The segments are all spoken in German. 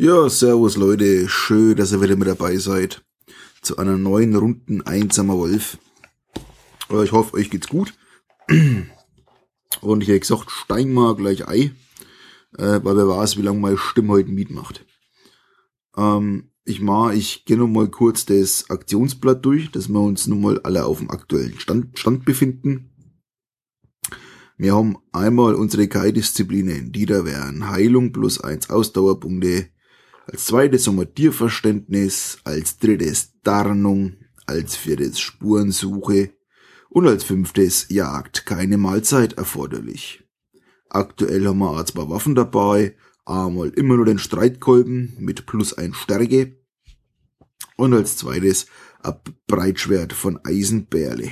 Ja, servus Leute, schön, dass ihr wieder mit dabei seid zu einer neuen Runden Einsamer Wolf. Ich hoffe, euch geht's gut. Und ich hätte gesagt, steig mal gleich Ei, äh, weil wer weiß, wie lange meine Stimme heute mitmacht. Ähm, ich mal, ich gehe noch mal kurz das Aktionsblatt durch, dass wir uns nun mal alle auf dem aktuellen Stand, Stand befinden. Wir haben einmal unsere Kai-Disziplinen, die da wären Heilung plus eins Ausdauerpunkte, als zweites haben wir Tierverständnis, als drittes Tarnung, als viertes Spurensuche und als fünftes Jagd, keine Mahlzeit erforderlich. Aktuell haben wir zwei Waffen dabei, einmal immer nur den Streitkolben mit plus ein Stärke und als zweites ein Breitschwert von Eisenbärle.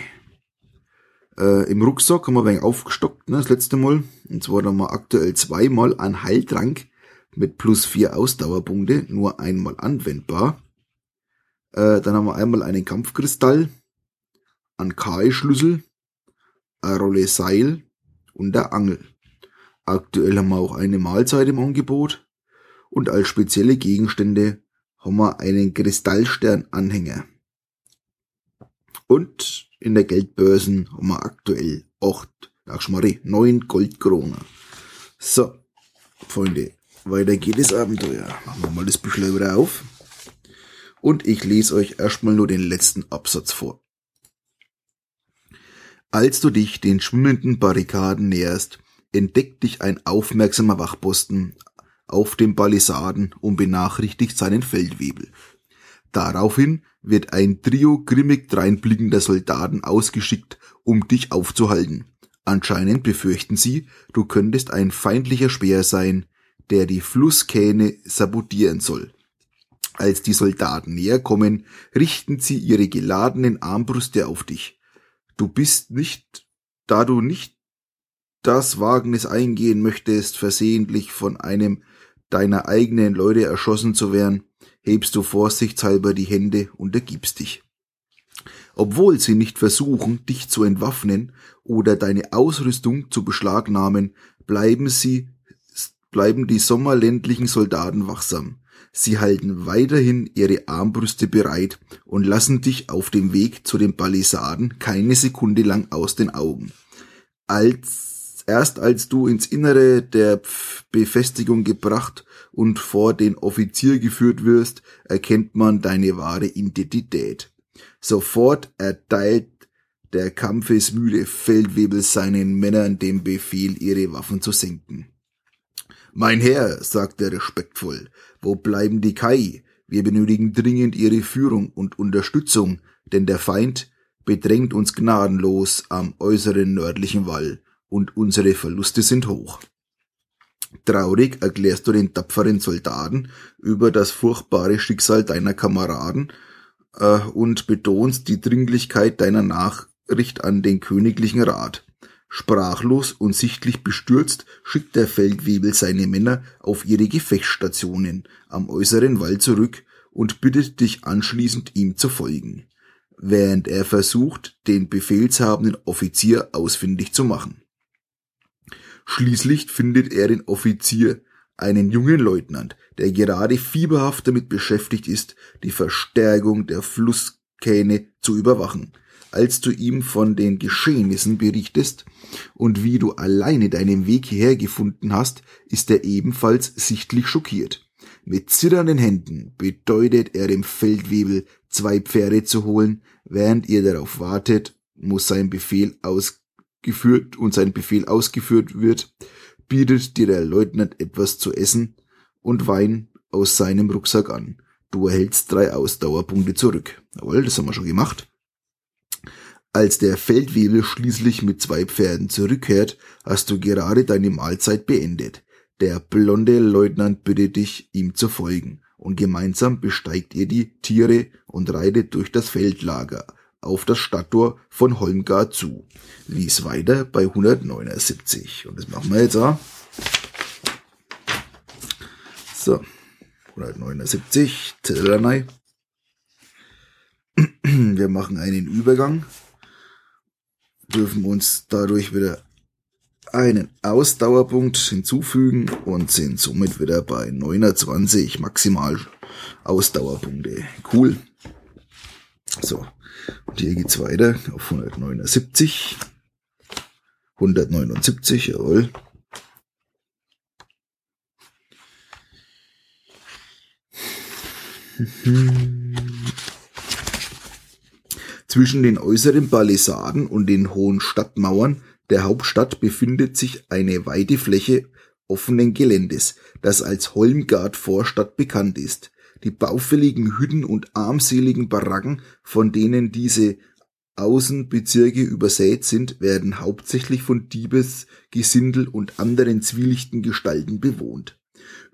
Äh, Im Rucksack haben wir ein wenig aufgestockt, ne, das letzte Mal. Und zwar haben wir aktuell zweimal einen Heiltrank mit plus vier Ausdauerpunkte, nur einmal anwendbar. Äh, dann haben wir einmal einen Kampfkristall, einen Kai-Schlüssel, eine Rolle Seil und der Angel. Aktuell haben wir auch eine Mahlzeit im Angebot und als spezielle Gegenstände haben wir einen Kristallstern-Anhänger. Und in der Geldbörsen haben wir aktuell acht, ach schmarri, neun Goldkronen. So, Freunde, weiter geht das Abenteuer. Machen wir mal das Büchlein wieder auf. Und ich lese euch erstmal nur den letzten Absatz vor. Als du dich den schwimmenden Barrikaden näherst, entdeckt dich ein aufmerksamer Wachposten auf dem Palisaden und benachrichtigt seinen Feldwebel. Daraufhin wird ein Trio grimmig dreinblickender Soldaten ausgeschickt, um dich aufzuhalten. Anscheinend befürchten sie, du könntest ein feindlicher Speer sein, der die Flusskähne sabotieren soll. Als die Soldaten näher kommen, richten sie ihre geladenen Armbrüste auf dich. Du bist nicht, da du nicht das Wagnis eingehen möchtest, versehentlich von einem deiner eigenen Leute erschossen zu werden, hebst du vorsichtshalber die Hände und ergibst dich. Obwohl sie nicht versuchen, dich zu entwaffnen oder deine Ausrüstung zu beschlagnahmen, bleiben sie, bleiben die sommerländlichen Soldaten wachsam. Sie halten weiterhin ihre Armbrüste bereit und lassen dich auf dem Weg zu den Palisaden keine Sekunde lang aus den Augen. Als, erst als du ins Innere der Befestigung gebracht und vor den Offizier geführt wirst, erkennt man deine wahre Identität. Sofort erteilt der kampfesmüde Feldwebel seinen Männern den Befehl, ihre Waffen zu senken. Mein Herr, sagt er respektvoll, wo bleiben die Kai? Wir benötigen dringend ihre Führung und Unterstützung, denn der Feind bedrängt uns gnadenlos am äußeren nördlichen Wall und unsere Verluste sind hoch. Traurig erklärst du den tapferen Soldaten über das furchtbare Schicksal deiner Kameraden äh, und betonst die Dringlichkeit deiner Nachricht an den königlichen Rat. Sprachlos und sichtlich bestürzt schickt der Feldwebel seine Männer auf ihre Gefechtsstationen am äußeren Wall zurück und bittet dich anschließend ihm zu folgen, während er versucht, den befehlshabenden Offizier ausfindig zu machen. Schließlich findet er den Offizier, einen jungen Leutnant, der gerade fieberhaft damit beschäftigt ist, die Verstärkung der Flusskähne zu überwachen. Als du ihm von den Geschehnissen berichtest und wie du alleine deinen Weg hierher gefunden hast, ist er ebenfalls sichtlich schockiert. Mit zitternden Händen bedeutet er dem Feldwebel, zwei Pferde zu holen, während ihr darauf wartet, muss sein Befehl ausgeführt und sein Befehl ausgeführt wird, bietet dir der Leutnant etwas zu essen und Wein aus seinem Rucksack an. Du erhältst drei Ausdauerpunkte zurück. Jawohl, das haben wir schon gemacht. Als der Feldwebel schließlich mit zwei Pferden zurückkehrt, hast du gerade deine Mahlzeit beendet. Der blonde Leutnant bittet dich, ihm zu folgen, und gemeinsam besteigt ihr die Tiere und reitet durch das Feldlager auf das Stadttor von Holmgar zu. Lies weiter bei 179. Und das machen wir jetzt auch. So, 179, Tillernei. Wir machen einen Übergang, dürfen uns dadurch wieder einen Ausdauerpunkt hinzufügen und sind somit wieder bei 29 maximal Ausdauerpunkte. Cool. So. Und hier geht's weiter auf 179. 179, jawohl. Zwischen den äußeren Palisaden und den hohen Stadtmauern der Hauptstadt befindet sich eine weite Fläche offenen Geländes, das als Holmgard Vorstadt bekannt ist. Die baufälligen Hütten und armseligen Baracken, von denen diese Außenbezirke übersät sind, werden hauptsächlich von Diebes, Gesindel und anderen zwielichten Gestalten bewohnt.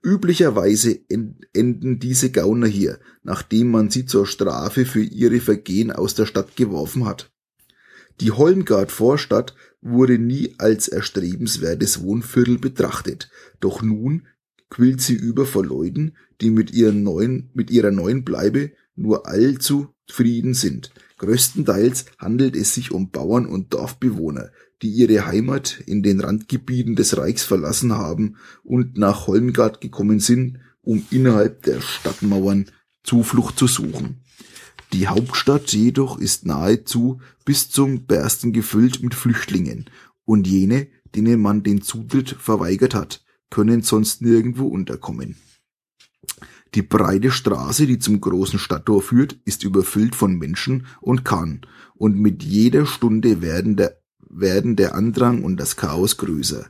Üblicherweise enden diese Gauner hier, nachdem man sie zur Strafe für ihre Vergehen aus der Stadt geworfen hat. Die Holmgard Vorstadt wurde nie als erstrebenswertes Wohnviertel betrachtet, doch nun quillt sie über vor Leuten, die mit, ihren neuen, mit ihrer neuen Bleibe nur allzu zufrieden sind. Größtenteils handelt es sich um Bauern und Dorfbewohner, die ihre Heimat in den Randgebieten des Reichs verlassen haben und nach Holmgard gekommen sind, um innerhalb der Stadtmauern Zuflucht zu suchen. Die Hauptstadt jedoch ist nahezu bis zum Bersten gefüllt mit Flüchtlingen, und jene, denen man den Zutritt verweigert hat, können sonst nirgendwo unterkommen. Die breite Straße, die zum großen Stadttor führt, ist überfüllt von Menschen und Kahn, und mit jeder Stunde werden der, werden der Andrang und das Chaos größer.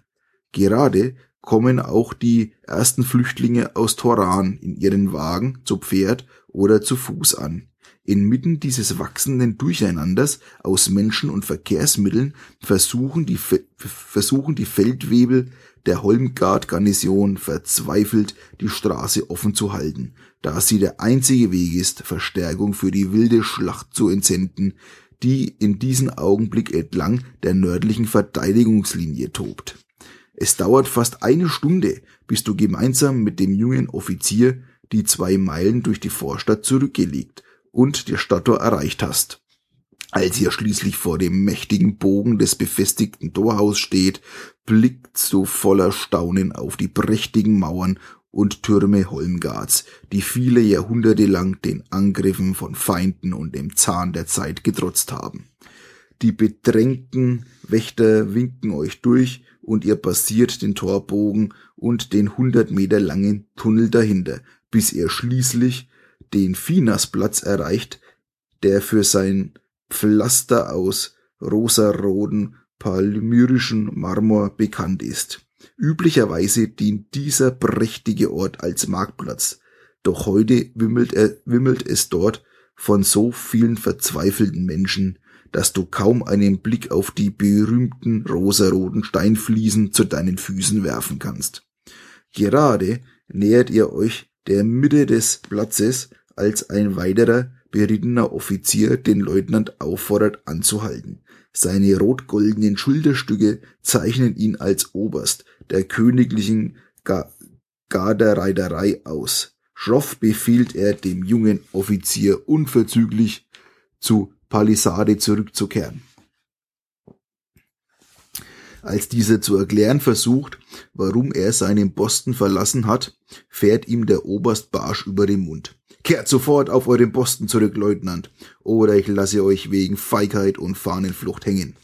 Gerade kommen auch die ersten Flüchtlinge aus Toran in ihren Wagen zu Pferd oder zu Fuß an. Inmitten dieses wachsenden Durcheinanders aus Menschen und Verkehrsmitteln versuchen die, versuchen die Feldwebel der Holmgard-Garnison verzweifelt, die Straße offen zu halten, da sie der einzige Weg ist, Verstärkung für die wilde Schlacht zu entsenden, die in diesem Augenblick entlang der nördlichen Verteidigungslinie tobt. Es dauert fast eine Stunde, bis du gemeinsam mit dem jungen Offizier die zwei Meilen durch die Vorstadt zurückgelegt und der Stadttor erreicht hast. Als ihr schließlich vor dem mächtigen Bogen des befestigten Torhaus steht, blickt so voller Staunen auf die prächtigen Mauern und Türme Holmgards, die viele Jahrhunderte lang den Angriffen von Feinden und dem Zahn der Zeit getrotzt haben. Die bedrängten Wächter winken euch durch und ihr passiert den Torbogen und den hundert Meter langen Tunnel dahinter, bis ihr schließlich den Finasplatz erreicht, der für sein Pflaster aus rosaroten palmyrischen Marmor bekannt ist. Üblicherweise dient dieser prächtige Ort als Marktplatz, doch heute wimmelt, er, wimmelt es dort von so vielen verzweifelten Menschen, dass du kaum einen Blick auf die berühmten rosaroten Steinfliesen zu deinen Füßen werfen kannst. Gerade nähert ihr euch der Mitte des Platzes, als ein weiterer berittener Offizier den Leutnant auffordert anzuhalten. Seine rot-goldenen Schulterstücke zeichnen ihn als Oberst der königlichen Gardereiterei aus. Schroff befiehlt er dem jungen Offizier unverzüglich zu Palisade zurückzukehren. Als dieser zu erklären versucht, warum er seinen Posten verlassen hat, fährt ihm der Oberst barsch über den Mund. Kehrt sofort auf euren Posten zurück, Leutnant, oder ich lasse euch wegen Feigheit und Fahnenflucht hängen.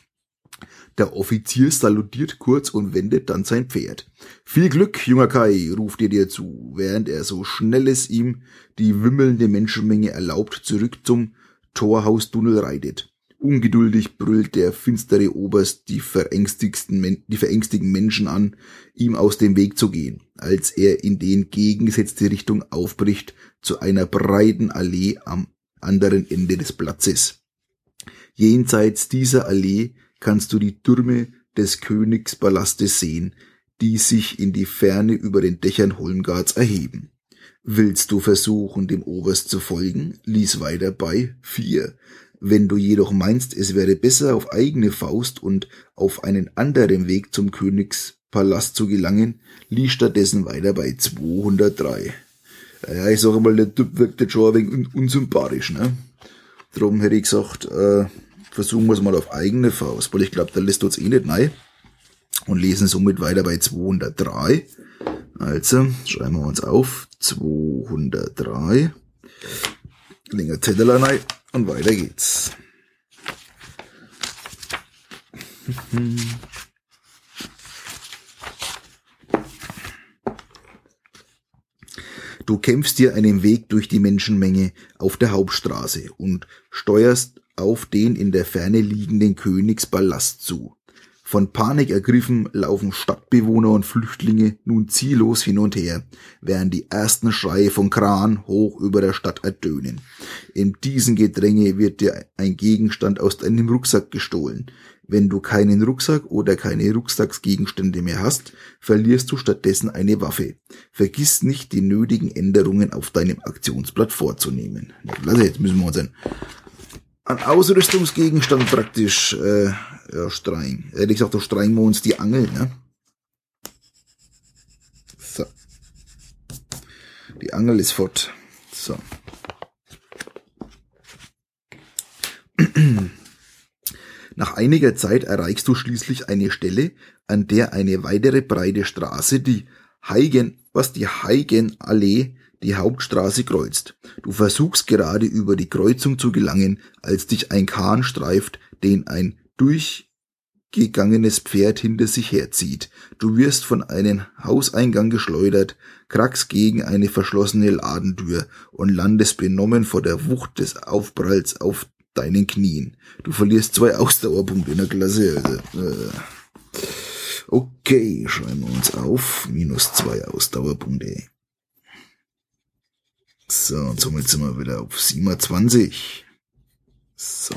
Der Offizier salutiert kurz und wendet dann sein Pferd. Viel Glück, junger Kai, ruft er dir zu, während er so schnell es ihm die wimmelnde Menschenmenge erlaubt zurück zum Torhaustunnel reitet. Ungeduldig brüllt der finstere Oberst die verängstigsten, die verängstigten Menschen an, ihm aus dem Weg zu gehen, als er in die entgegengesetzte Richtung aufbricht zu einer breiten Allee am anderen Ende des Platzes. Jenseits dieser Allee kannst du die Türme des Königspalastes sehen, die sich in die Ferne über den Dächern Holmgards erheben. Willst du versuchen, dem Oberst zu folgen? Lies weiter bei vier. Wenn du jedoch meinst, es wäre besser auf eigene Faust und auf einen anderen Weg zum Königspalast zu gelangen, lies stattdessen weiter bei 203. Ja, ich sage mal, der Typ wirkt jetzt schon ein wenig unsympathisch, ne? Darum hätte ich gesagt, äh, versuchen wir es mal auf eigene Faust, weil ich glaube, der lässt uns eh nicht nein. und lesen somit weiter bei 203. Also schreiben wir uns auf 203. Länger Zettel rein und weiter geht's. Du kämpfst dir einen Weg durch die Menschenmenge auf der Hauptstraße und steuerst auf den in der Ferne liegenden Königspalast zu. Von Panik ergriffen laufen Stadtbewohner und Flüchtlinge nun ziellos hin und her, während die ersten Schreie von Kran hoch über der Stadt ertönen. In diesem Gedränge wird dir ein Gegenstand aus deinem Rucksack gestohlen. Wenn du keinen Rucksack oder keine Rucksacksgegenstände mehr hast, verlierst du stattdessen eine Waffe. Vergiss nicht, die nötigen Änderungen auf deinem Aktionsblatt vorzunehmen. Also jetzt müssen wir uns ein an Ausrüstungsgegenstand praktisch äh, ja, streichen. Ehrlich gesagt, da streichen wir uns die Angel, ne? So. Die Angel ist fort. So. Nach einiger Zeit erreichst du schließlich eine Stelle, an der eine weitere breite Straße, die Heigen, was die Heigenallee die Hauptstraße kreuzt. Du versuchst gerade über die Kreuzung zu gelangen, als dich ein Kahn streift, den ein durchgegangenes Pferd hinter sich herzieht. Du wirst von einem Hauseingang geschleudert, krackst gegen eine verschlossene Ladentür und landest benommen vor der Wucht des Aufpralls auf deinen Knien. Du verlierst zwei Ausdauerpunkte in der Klasse. Also, äh. Okay, schreiben wir uns auf. Minus zwei Ausdauerpunkte. So, und somit sind wir wieder auf 27. So.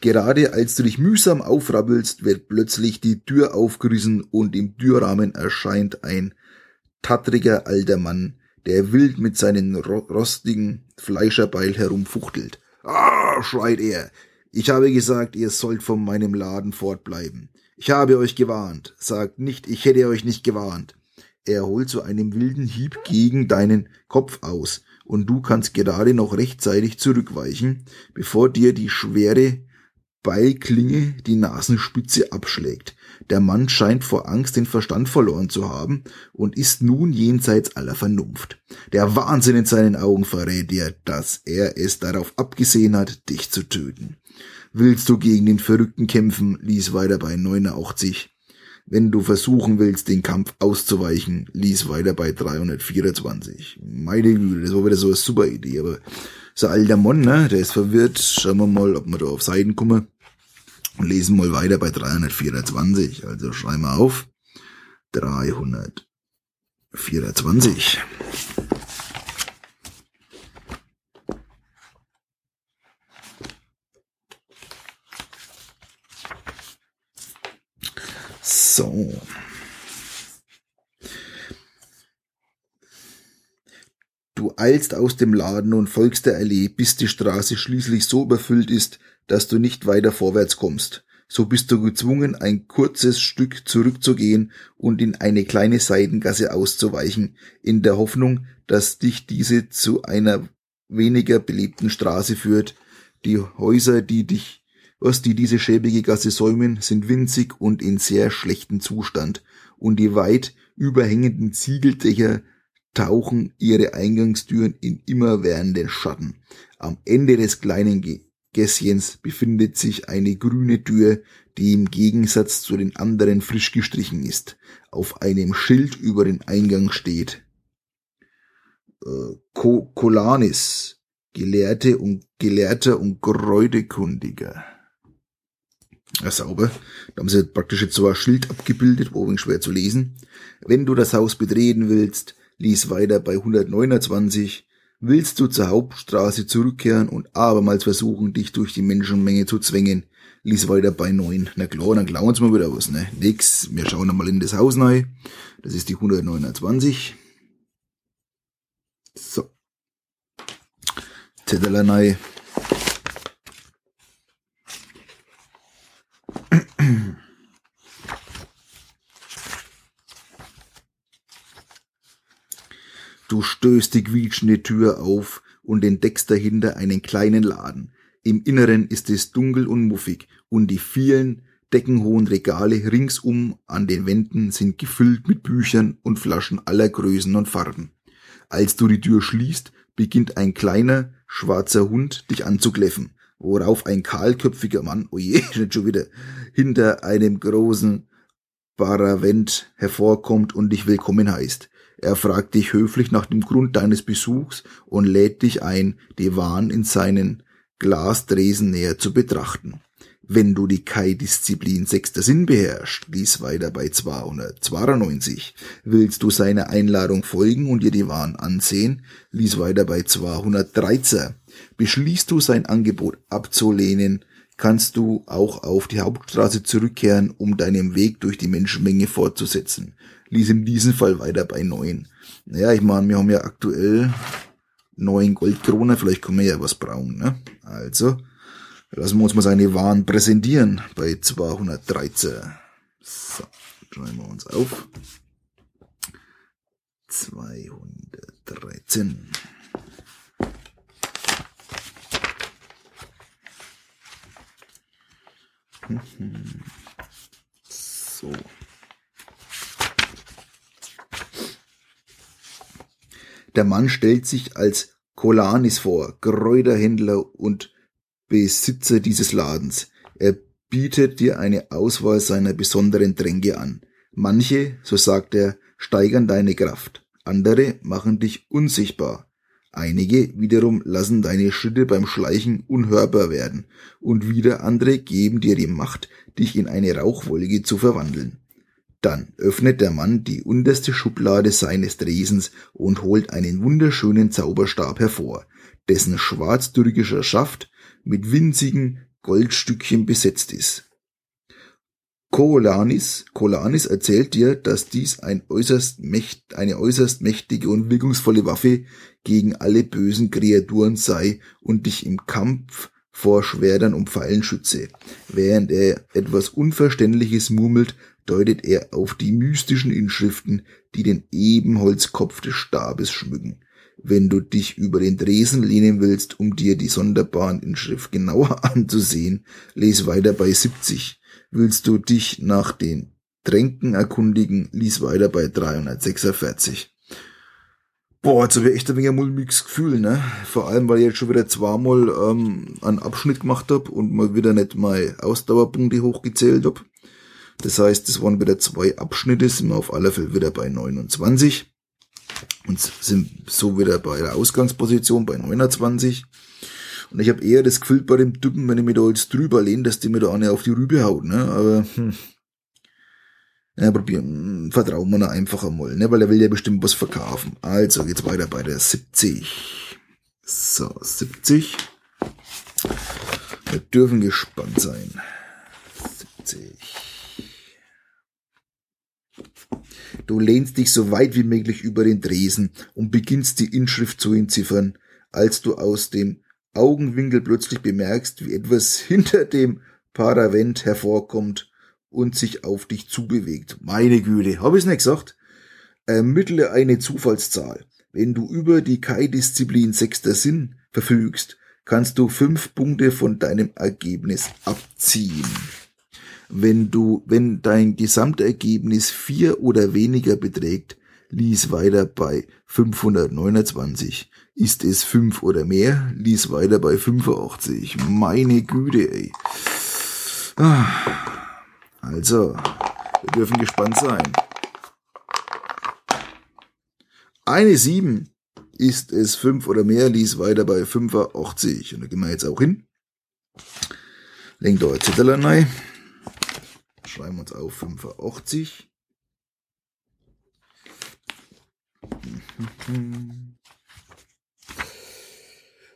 Gerade als du dich mühsam aufrabbelst, wird plötzlich die Tür aufgerissen und im Türrahmen erscheint ein tattriger alter Mann, der wild mit seinen rostigen Fleischerbeil herumfuchtelt. Ah, schreit er. Ich habe gesagt, ihr sollt von meinem Laden fortbleiben. Ich habe euch gewarnt. Sagt nicht, ich hätte euch nicht gewarnt. Er holt zu einem wilden Hieb gegen deinen Kopf aus und du kannst gerade noch rechtzeitig zurückweichen, bevor dir die schwere Beilklinge die Nasenspitze abschlägt. Der Mann scheint vor Angst den Verstand verloren zu haben und ist nun jenseits aller Vernunft. Der Wahnsinn in seinen Augen verrät dir, dass er es darauf abgesehen hat, dich zu töten. Willst du gegen den Verrückten kämpfen, lies weiter bei 89. Wenn du versuchen willst, den Kampf auszuweichen, lies weiter bei 324. Meine Güte, das war wieder so eine super Idee, aber so alter Mann, ne, der ist verwirrt. Schauen wir mal, ob wir da auf Seiten kommen. Und lesen mal weiter bei 324. Also schreiben wir auf. 324. So. Du eilst aus dem Laden und folgst der Allee, bis die Straße schließlich so überfüllt ist, dass du nicht weiter vorwärts kommst. So bist du gezwungen, ein kurzes Stück zurückzugehen und in eine kleine Seitengasse auszuweichen, in der Hoffnung, dass dich diese zu einer weniger belebten Straße führt. Die Häuser, die dich was die diese schäbige Gasse säumen, sind winzig und in sehr schlechtem Zustand, und die weit überhängenden Ziegeldächer tauchen ihre Eingangstüren in immerwährenden Schatten. Am Ende des kleinen Gässchens befindet sich eine grüne Tür, die im Gegensatz zu den anderen frisch gestrichen ist. Auf einem Schild über den Eingang steht äh, Kolanis, Gelehrte und Gelehrter und Kräutekundiger. Ja, sauber. Da haben sie praktisch jetzt so ein Schild abgebildet, wo schwer zu lesen. Wenn du das Haus betreten willst, lies weiter bei 129. Willst du zur Hauptstraße zurückkehren und abermals versuchen, dich durch die Menschenmenge zu zwängen, lies weiter bei 9. Na klar, dann klauen sie mal wieder was, ne? Nix, wir schauen einmal in das Haus neu. Das ist die 129. So. Zettel neu. Du stößt die quietschende Tür auf und entdeckst dahinter einen kleinen Laden. Im Inneren ist es dunkel und muffig und die vielen deckenhohen Regale ringsum an den Wänden sind gefüllt mit Büchern und Flaschen aller Größen und Farben. Als du die Tür schließt, beginnt ein kleiner, schwarzer Hund dich anzukläffen, worauf ein kahlköpfiger Mann, oje, oh schon wieder, hinter einem großen Paravent hervorkommt und dich willkommen heißt. Er fragt dich höflich nach dem Grund deines Besuchs und lädt dich ein, die Waren in seinen Glasdresen näher zu betrachten. Wenn du die Kai-Disziplin sechster Sinn beherrschst, lies weiter bei 292. Willst du seiner Einladung folgen und dir die Waren ansehen, lies weiter bei 213. Beschließt du sein Angebot abzulehnen, kannst du auch auf die Hauptstraße zurückkehren, um deinen Weg durch die Menschenmenge fortzusetzen. Lies in diesem Fall weiter bei 9. Naja, ich meine, wir haben ja aktuell neun Goldkrone, vielleicht können wir ja was brauchen, ne? Also, Lassen wir uns mal seine Waren präsentieren bei 213. So, schreiben wir uns auf. 213. So. Der Mann stellt sich als Kolanis vor, Kräuterhändler und Besitzer dieses Ladens. Er bietet dir eine Auswahl seiner besonderen Tränke an. Manche, so sagt er, steigern deine Kraft, andere machen dich unsichtbar. Einige wiederum lassen deine Schritte beim Schleichen unhörbar werden, und wieder andere geben dir die Macht, dich in eine Rauchwolke zu verwandeln. Dann öffnet der Mann die unterste Schublade seines Dresens und holt einen wunderschönen Zauberstab hervor, dessen schwarztürkischer Schaft mit winzigen Goldstückchen besetzt ist. Kolanis, Kolanis erzählt dir, dass dies ein äußerst mächt, eine äußerst mächtige und wirkungsvolle Waffe gegen alle bösen Kreaturen sei und dich im Kampf vor Schwertern und Pfeilen schütze. Während er etwas Unverständliches murmelt, deutet er auf die mystischen Inschriften, die den Ebenholzkopf des Stabes schmücken. Wenn du dich über den Dresen lehnen willst, um dir die sonderbaren Inschrift genauer anzusehen, les weiter bei 70. Willst du dich nach den Tränken erkundigen, lies weiter bei 346. Boah, jetzt habe ich echt ein wenig ein mulmiges Gefühl, ne? Vor allem, weil ich jetzt schon wieder zweimal ähm, einen Abschnitt gemacht hab und mal wieder nicht mal Ausdauerpunkte hochgezählt hab. Das heißt, es waren wieder zwei Abschnitte, sind wir auf alle Fälle wieder bei 29 und sind so wieder bei der Ausgangsposition bei 29. Und ich habe eher das Gefühl bei dem Typen, wenn ich mir da jetzt drüber lehne, dass die mir da eine auf die Rübe haut, ne? Aber hm. Ja, probieren, vertrauen wir einfach einmal, ne? Weil er will ja bestimmt was verkaufen. Also geht's weiter bei der 70. So, 70. Wir dürfen gespannt sein. 70. Du lehnst dich so weit wie möglich über den Dresen und beginnst die Inschrift zu entziffern, als du aus dem Augenwinkel plötzlich bemerkst, wie etwas hinter dem Paravent hervorkommt und sich auf dich zubewegt. Meine Güte, hab ich's nicht gesagt? Ermittle eine Zufallszahl. Wenn du über die Kai-Disziplin sechster Sinn verfügst, kannst du fünf Punkte von deinem Ergebnis abziehen. Wenn du, wenn dein Gesamtergebnis vier oder weniger beträgt, lies weiter bei 529. Ist es fünf oder mehr, lies weiter bei 85. Meine Güte, ey. Ah. Also, wir dürfen gespannt sein. Eine sieben ist es fünf oder mehr, lies weiter bei 85. Und da gehen wir jetzt auch hin. Lenkt euer Zettel rein schreiben wir uns auf 85.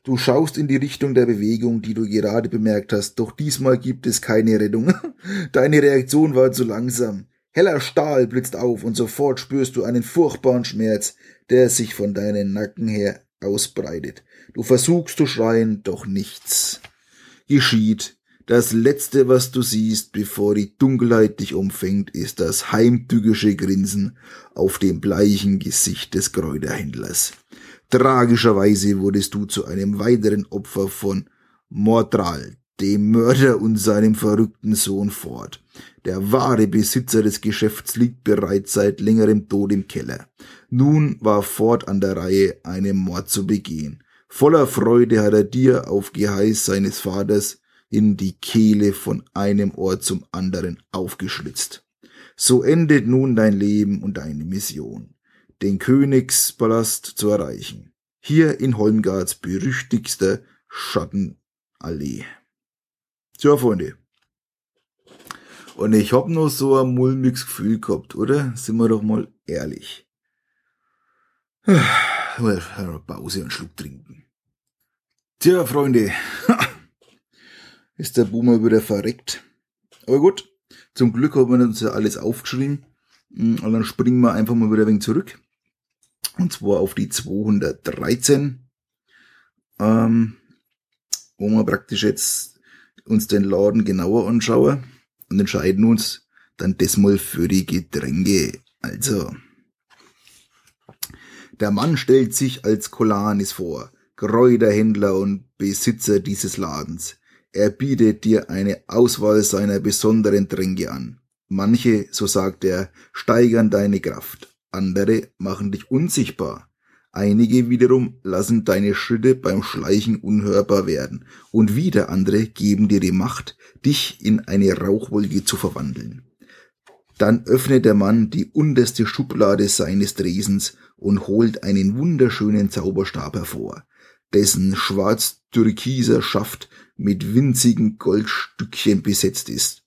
Du schaust in die Richtung der Bewegung, die du gerade bemerkt hast, doch diesmal gibt es keine Rettung. Deine Reaktion war zu langsam. Heller Stahl blitzt auf und sofort spürst du einen furchtbaren Schmerz, der sich von deinen Nacken her ausbreitet. Du versuchst zu schreien, doch nichts geschieht. Das Letzte, was du siehst, bevor die Dunkelheit dich umfängt, ist das heimtückische Grinsen auf dem bleichen Gesicht des Kräuterhändlers. Tragischerweise wurdest du zu einem weiteren Opfer von Mordral, dem Mörder und seinem verrückten Sohn fort. Der wahre Besitzer des Geschäfts liegt bereits seit längerem Tod im Keller. Nun war Ford an der Reihe, einen Mord zu begehen. Voller Freude hat er dir auf Geheiß seines Vaters in die Kehle von einem Ort zum anderen aufgeschlitzt. So endet nun dein Leben und deine Mission, den Königspalast zu erreichen. Hier in Holmgards berüchtigster Schattenallee. Tja, Freunde. Und ich hab noch so ein mulmiges Gefühl gehabt, oder? Sind wir doch mal ehrlich. Pause und Schluck trinken. Tja, Freunde. Ist der Boomer wieder verreckt. Aber gut. Zum Glück haben wir uns ja alles aufgeschrieben. Und dann springen wir einfach mal wieder ein wenig zurück. Und zwar auf die 213. Ähm, wo wir praktisch jetzt uns den Laden genauer anschauen und entscheiden uns dann das mal für die Getränke. Also, der Mann stellt sich als Kolanis vor, Kräuterhändler und Besitzer dieses Ladens. Er bietet dir eine Auswahl seiner besonderen Tränke an. Manche, so sagt er, steigern deine Kraft, andere machen dich unsichtbar. Einige wiederum lassen deine Schritte beim Schleichen unhörbar werden und wieder andere geben dir die Macht, dich in eine Rauchwolke zu verwandeln. Dann öffnet der Mann die unterste Schublade seines Dresens und holt einen wunderschönen Zauberstab hervor, dessen schwarz-türkiser Schaft mit winzigen Goldstückchen besetzt ist.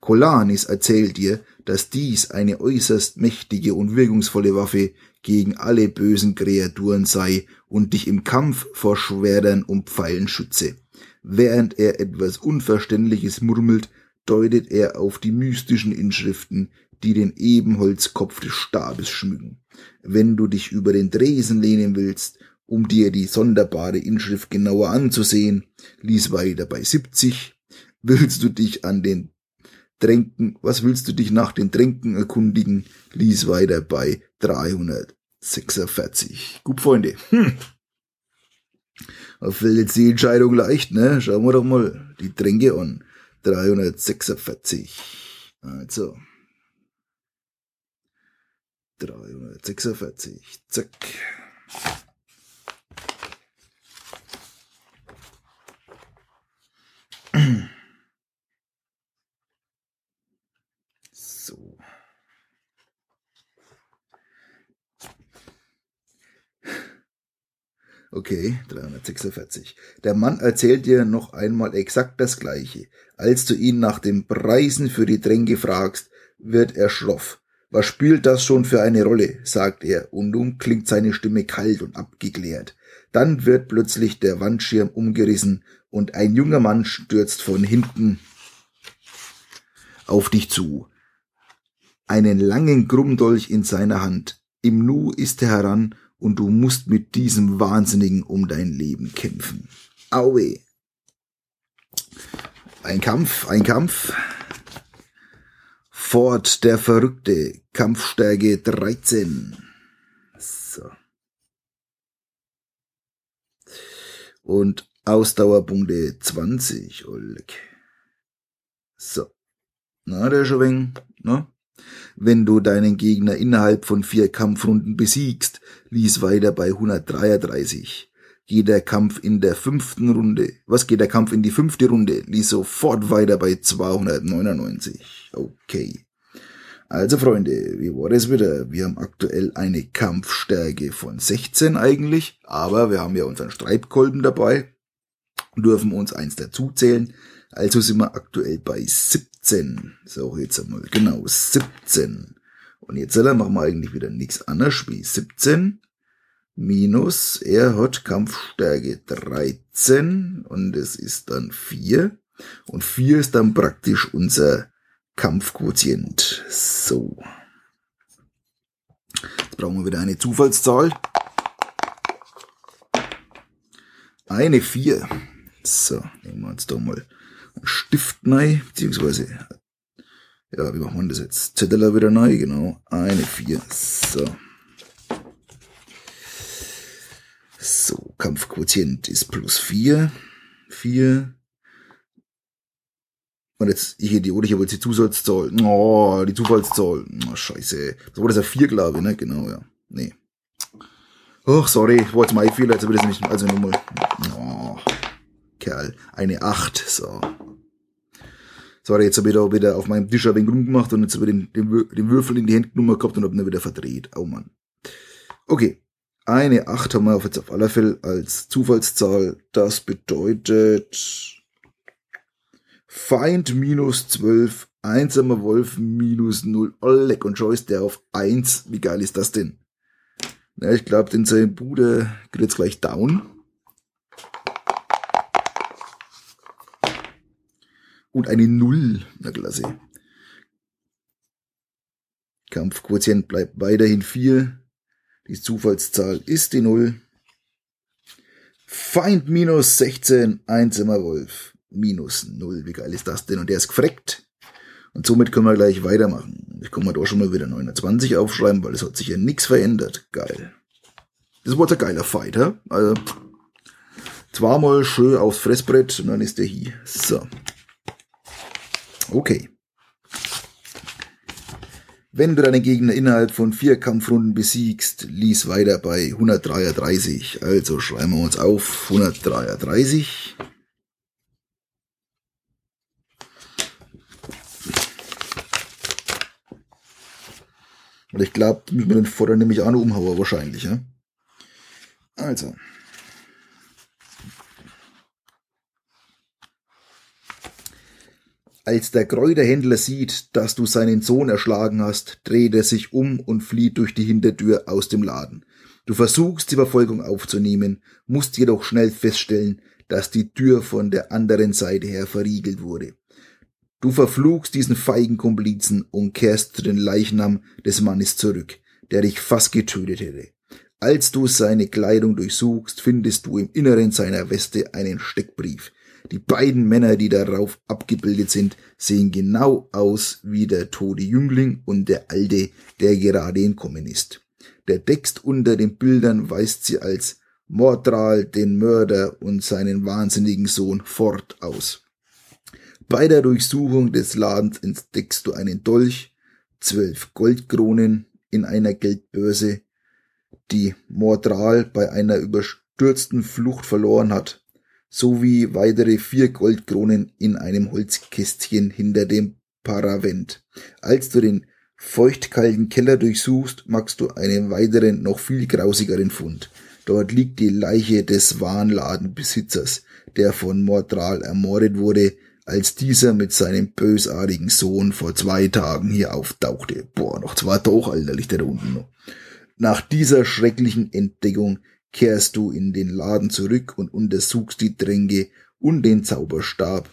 Kolanis erzählt dir, dass dies eine äußerst mächtige und wirkungsvolle Waffe gegen alle bösen Kreaturen sei und dich im Kampf vor Schwertern und Pfeilen schütze. Während er etwas Unverständliches murmelt, deutet er auf die mystischen Inschriften, die den Ebenholzkopf des Stabes schmücken. Wenn du dich über den Dresen lehnen willst, um dir die sonderbare Inschrift genauer anzusehen, lies weiter bei 70. Willst du dich an den Tränken, was willst du dich nach den Tränken erkundigen, lies weiter bei 346. Gut, Freunde. Hm. Da fällt jetzt die Entscheidung leicht, ne? Schauen wir doch mal die Tränke an. 346. Also. 346. Zack. So. Okay, 346. Der Mann erzählt dir noch einmal exakt das Gleiche. Als du ihn nach den Preisen für die Tränke fragst, wird er schroff. Was spielt das schon für eine Rolle? sagt er, und nun klingt seine Stimme kalt und abgeklärt. Dann wird plötzlich der Wandschirm umgerissen und ein junger Mann stürzt von hinten auf dich zu. Einen langen Krummdolch in seiner Hand. Im Nu ist er heran und du musst mit diesem Wahnsinnigen um dein Leben kämpfen. Aue. Ein Kampf, ein Kampf. Ford der Verrückte, Kampfstärke 13. So. Und Ausdauerpunkte 20, Oleg. So. Na, der schon wenig, ne? Wenn du deinen Gegner innerhalb von vier Kampfrunden besiegst, lies weiter bei 133. Geht der Kampf in der fünften Runde, was geht der Kampf in die fünfte Runde, lies sofort weiter bei 299. Okay. Also Freunde, wie war das wieder? Wir haben aktuell eine Kampfstärke von 16 eigentlich, aber wir haben ja unseren Streitkolben dabei, dürfen uns eins dazuzählen. Also sind wir aktuell bei 17. So, jetzt einmal, genau, 17. Und jetzt machen wir eigentlich wieder nichts anderes wie 17 minus, er hat Kampfstärke 13 und es ist dann 4. Und 4 ist dann praktisch unser Kampfquotient. So. Jetzt brauchen wir wieder eine Zufallszahl. Eine 4. So, nehmen wir uns da mal Stift neu, beziehungsweise, ja, wie machen wir das jetzt? Zettel wieder neu, genau. Eine, vier, so. So, Kampfquotient ist plus vier, vier, Und jetzt, ich Idiot, ich habe jetzt die Zusatzzahl. Oh, die Zufallszahl. Oh, scheiße. So war das ja vier, glaube ich, ne? Genau, ja. Nee. Ach, sorry, ich wollte mein Fehler, jetzt wird es nicht, also nochmal. Oh, Kerl, eine acht, so. Sorry, jetzt habe ich da wieder auf meinem Tisch ein wenig rumgemacht und jetzt habe ich den, den, den Würfel in die Hände genommen gehabt und habe ihn wieder verdreht. Oh Mann. Okay. Eine 8 haben wir jetzt auf alle Fälle als Zufallszahl. Das bedeutet Feind minus 12, einsamer Wolf minus 0. Oh, leck und schau ist der auf 1. Wie geil ist das denn? Ja, ich glaube, den sein Bude geht jetzt gleich down. Und eine 0. Na klasse. Kampfquotient bleibt weiterhin 4. Die Zufallszahl ist die 0. Feind minus 16, einsamer Wolf minus 0. Wie geil ist das denn? Und der ist gefreckt. Und somit können wir gleich weitermachen. Ich kann mir da schon mal wieder 29 aufschreiben, weil es hat sich ja nichts verändert. Geil. Das war ein geiler Fight, hä? Also, zweimal schön aufs Fressbrett und dann ist der hier. So. Okay. Wenn du deinen Gegner innerhalb von vier Kampfrunden besiegst, lies weiter bei 133. Also schreiben wir uns auf 133. Und ich glaube, müssen wir den Vorder nämlich auch noch umhauen, wahrscheinlich, ja? Also. Als der Kräuterhändler sieht, dass du seinen Sohn erschlagen hast, dreht er sich um und flieht durch die Hintertür aus dem Laden. Du versuchst die Verfolgung aufzunehmen, musst jedoch schnell feststellen, dass die Tür von der anderen Seite her verriegelt wurde. Du verfluchst diesen feigen Komplizen und kehrst zu den Leichnam des Mannes zurück, der dich fast getötet hätte. Als du seine Kleidung durchsuchst, findest du im Inneren seiner Weste einen Steckbrief. Die beiden Männer, die darauf abgebildet sind, sehen genau aus wie der tote Jüngling und der alte, der gerade entkommen ist. Der Text unter den Bildern weist sie als Mordral, den Mörder und seinen wahnsinnigen Sohn fort aus. Bei der Durchsuchung des Ladens entdeckst du einen Dolch, zwölf Goldkronen in einer Geldbörse, die Mordral bei einer überstürzten Flucht verloren hat, sowie weitere vier Goldkronen in einem Holzkästchen hinter dem Paravent. Als du den feuchtkalten Keller durchsuchst, machst du einen weiteren, noch viel grausigeren Fund. Dort liegt die Leiche des Warenladenbesitzers, der von Mordral ermordet wurde, als dieser mit seinem bösartigen Sohn vor zwei Tagen hier auftauchte. Boah, noch zwei Tage, Alter, der da unten noch. Nach dieser schrecklichen Entdeckung kehrst du in den Laden zurück und untersuchst die Tränke und den Zauberstab.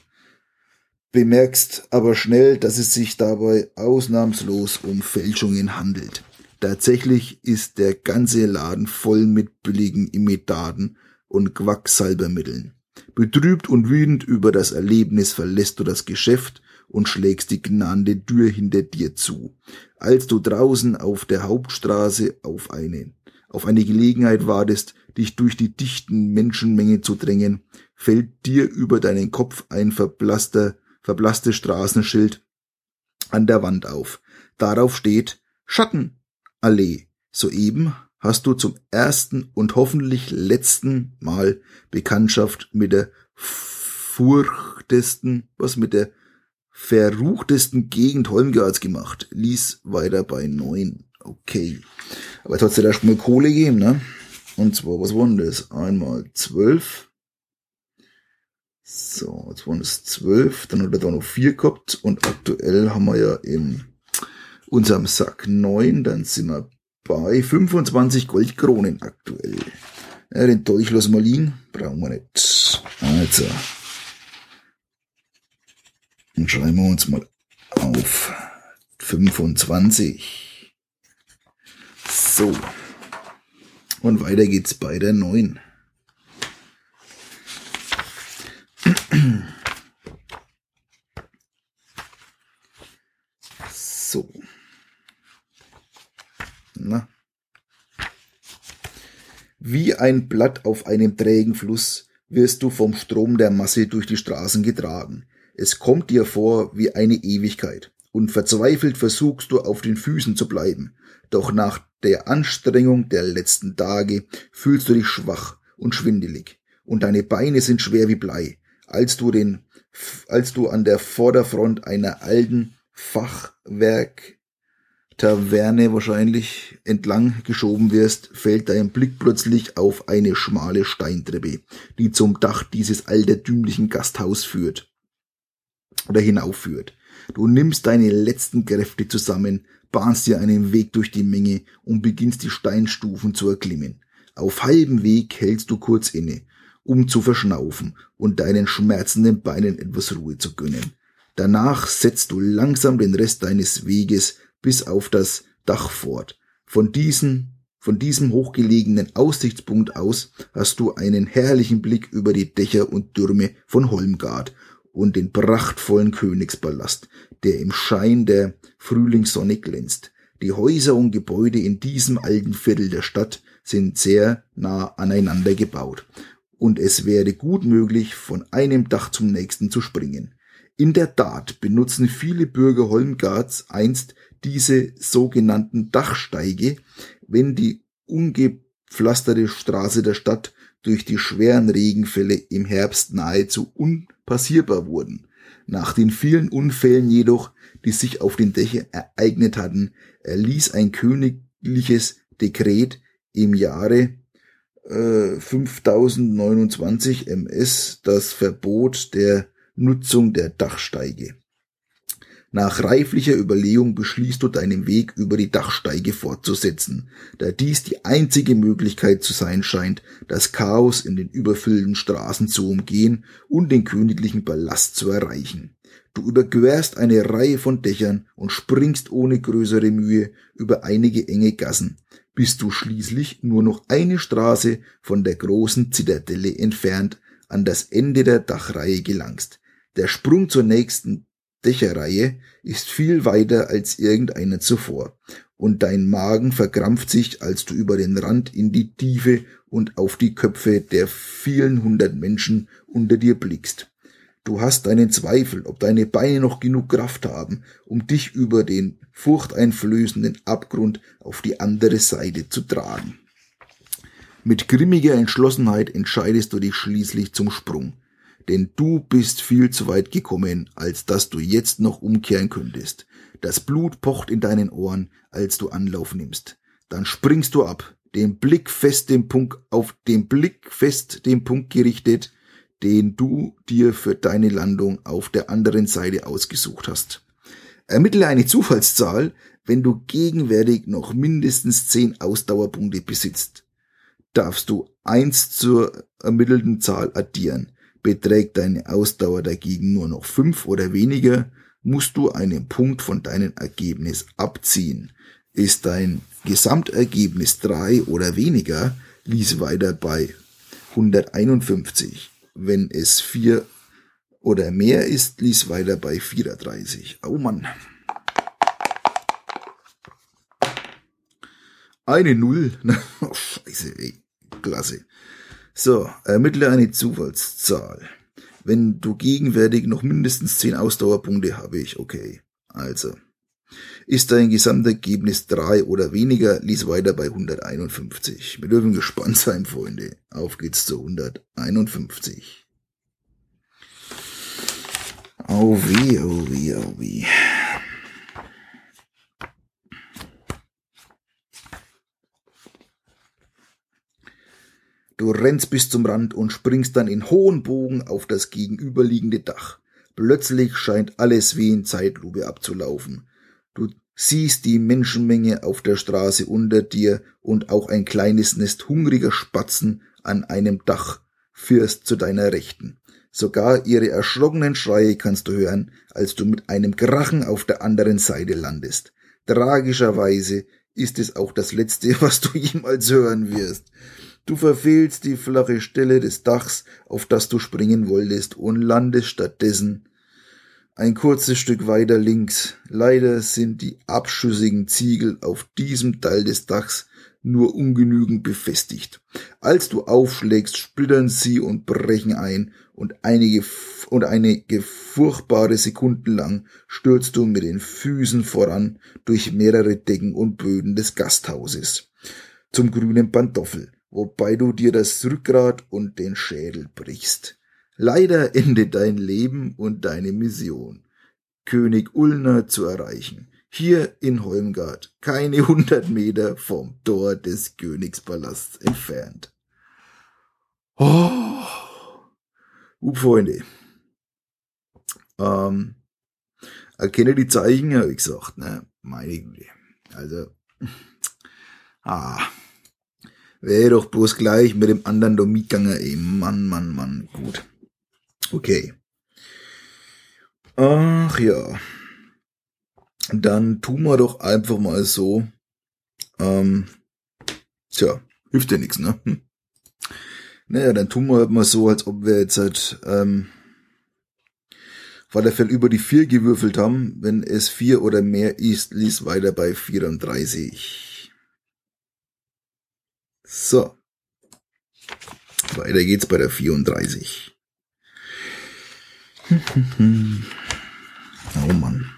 Bemerkst aber schnell, dass es sich dabei ausnahmslos um Fälschungen handelt. Tatsächlich ist der ganze Laden voll mit billigen Imitaten und Quacksalbermitteln. Betrübt und wütend über das Erlebnis verlässt du das Geschäft und schlägst die gnade Tür hinter dir zu. Als du draußen auf der Hauptstraße auf eine, auf eine Gelegenheit wartest, dich durch die dichten Menschenmenge zu drängen, fällt dir über deinen Kopf ein verblasster, verblasstes Straßenschild an der Wand auf. Darauf steht Schattenallee. Soeben hast du zum ersten und hoffentlich letzten Mal Bekanntschaft mit der furchtesten, was mit der verruchtesten Gegend Holmgards gemacht. Lies weiter bei neun. Okay. Aber ja da schon mal Kohle gegeben, ne? Und zwar, was waren das? Einmal zwölf. So, jetzt waren es zwölf, dann hat er da noch vier gehabt und aktuell haben wir ja in unserem Sack neun, dann sind wir bei 25 Goldkronen aktuell. Ja, den Dolch lassen wir liegen. Brauchen wir nicht. Also. Dann schreiben wir uns mal auf 25. So. Und weiter geht's bei der 9. So. Na? Wie ein Blatt auf einem trägen Fluss wirst du vom Strom der Masse durch die Straßen getragen. Es kommt dir vor wie eine Ewigkeit, und verzweifelt versuchst du auf den Füßen zu bleiben. Doch nach der Anstrengung der letzten Tage fühlst du dich schwach und schwindelig, und deine Beine sind schwer wie Blei, als du den, als du an der Vorderfront einer alten Fachwerk Taverne wahrscheinlich entlang geschoben wirst, fällt dein Blick plötzlich auf eine schmale Steintreppe, die zum Dach dieses altertümlichen Gasthaus führt oder hinaufführt. Du nimmst deine letzten Kräfte zusammen, bahnst dir einen Weg durch die Menge und beginnst die Steinstufen zu erklimmen. Auf halbem Weg hältst du kurz inne, um zu verschnaufen und deinen schmerzenden Beinen etwas Ruhe zu gönnen. Danach setzt du langsam den Rest deines Weges bis auf das Dach fort. Von diesem, von diesem hochgelegenen Aussichtspunkt aus hast du einen herrlichen Blick über die Dächer und Türme von Holmgard und den prachtvollen Königspalast, der im Schein der Frühlingssonne glänzt. Die Häuser und Gebäude in diesem alten Viertel der Stadt sind sehr nah aneinander gebaut, und es wäre gut möglich, von einem Dach zum nächsten zu springen. In der Tat benutzen viele Bürger Holmgards einst diese sogenannten Dachsteige, wenn die ungepflasterte Straße der Stadt durch die schweren Regenfälle im Herbst nahezu unpassierbar wurden. Nach den vielen Unfällen jedoch, die sich auf den Dächern ereignet hatten, erließ ein königliches Dekret im Jahre äh, 5029 MS das Verbot der Nutzung der Dachsteige. Nach reiflicher Überlegung beschließt du deinen Weg über die Dachsteige fortzusetzen, da dies die einzige Möglichkeit zu sein scheint, das Chaos in den überfüllten Straßen zu umgehen und den königlichen Palast zu erreichen. Du überquerst eine Reihe von Dächern und springst ohne größere Mühe über einige enge Gassen, bis du schließlich nur noch eine Straße von der großen Zitadelle entfernt an das Ende der Dachreihe gelangst. Der Sprung zur nächsten Dächerreihe ist viel weiter als irgendeiner zuvor, und dein Magen verkrampft sich, als du über den Rand in die Tiefe und auf die Köpfe der vielen hundert Menschen unter dir blickst. Du hast deinen Zweifel, ob deine Beine noch genug Kraft haben, um dich über den furchteinflößenden Abgrund auf die andere Seite zu tragen. Mit grimmiger Entschlossenheit entscheidest du dich schließlich zum Sprung denn du bist viel zu weit gekommen, als dass du jetzt noch umkehren könntest. Das Blut pocht in deinen Ohren, als du Anlauf nimmst. Dann springst du ab, den Blick fest dem Punkt, auf den Blick fest dem Punkt gerichtet, den du dir für deine Landung auf der anderen Seite ausgesucht hast. Ermittle eine Zufallszahl, wenn du gegenwärtig noch mindestens zehn Ausdauerpunkte besitzt. Darfst du eins zur ermittelten Zahl addieren. Beträgt deine Ausdauer dagegen nur noch fünf oder weniger, musst du einen Punkt von deinem Ergebnis abziehen. Ist dein Gesamtergebnis drei oder weniger, lies weiter bei 151. Wenn es vier oder mehr ist, lies weiter bei 34. Oh Mann. Eine Null. scheiße, ey. Klasse. So, ermittle eine Zufallszahl. Wenn du gegenwärtig noch mindestens 10 Ausdauerpunkte habe ich, okay. Also. Ist dein Gesamtergebnis 3 oder weniger, lies weiter bei 151. Wir dürfen gespannt sein, Freunde. Auf geht's zu 151. Oh wie, oh wie, oh wie. Du rennst bis zum Rand und springst dann in hohen Bogen auf das gegenüberliegende Dach. Plötzlich scheint alles wie in Zeitlupe abzulaufen. Du siehst die Menschenmenge auf der Straße unter dir und auch ein kleines Nest hungriger Spatzen an einem Dach fürst zu deiner Rechten. Sogar ihre erschrockenen Schreie kannst du hören, als du mit einem Krachen auf der anderen Seite landest. Tragischerweise ist es auch das Letzte, was du jemals hören wirst. Du verfehlst die flache Stelle des Dachs, auf das du springen wolltest, und landest stattdessen ein kurzes Stück weiter links. Leider sind die abschüssigen Ziegel auf diesem Teil des Dachs nur ungenügend befestigt. Als du aufschlägst, splittern sie und brechen ein, und einige und einige furchtbare Sekunden lang stürzt du mit den Füßen voran durch mehrere Decken und Böden des Gasthauses zum grünen Pantoffel, wobei du dir das Rückgrat und den Schädel brichst. Leider endet dein Leben und deine Mission, König Ulner zu erreichen hier in Holmgard, keine hundert Meter vom Tor des Königspalasts entfernt. Oh, gut, Freunde. Ähm, erkenne die Zeichen, habe ich gesagt, ne? Meine Güte. Also, ah, wäre doch bloß gleich mit dem anderen da mitgegangen, ey. Mann, Mann, Mann, gut. Okay. Ach ja dann tun wir doch einfach mal so. Ähm, tja, hilft ja nichts, ne? Hm. Naja, dann tun wir halt mal so, als ob wir jetzt halt, ähm, Fall über die vier gewürfelt haben. Wenn es vier oder mehr ist, lies weiter bei 34. So. Weiter geht's bei der 34. oh Mann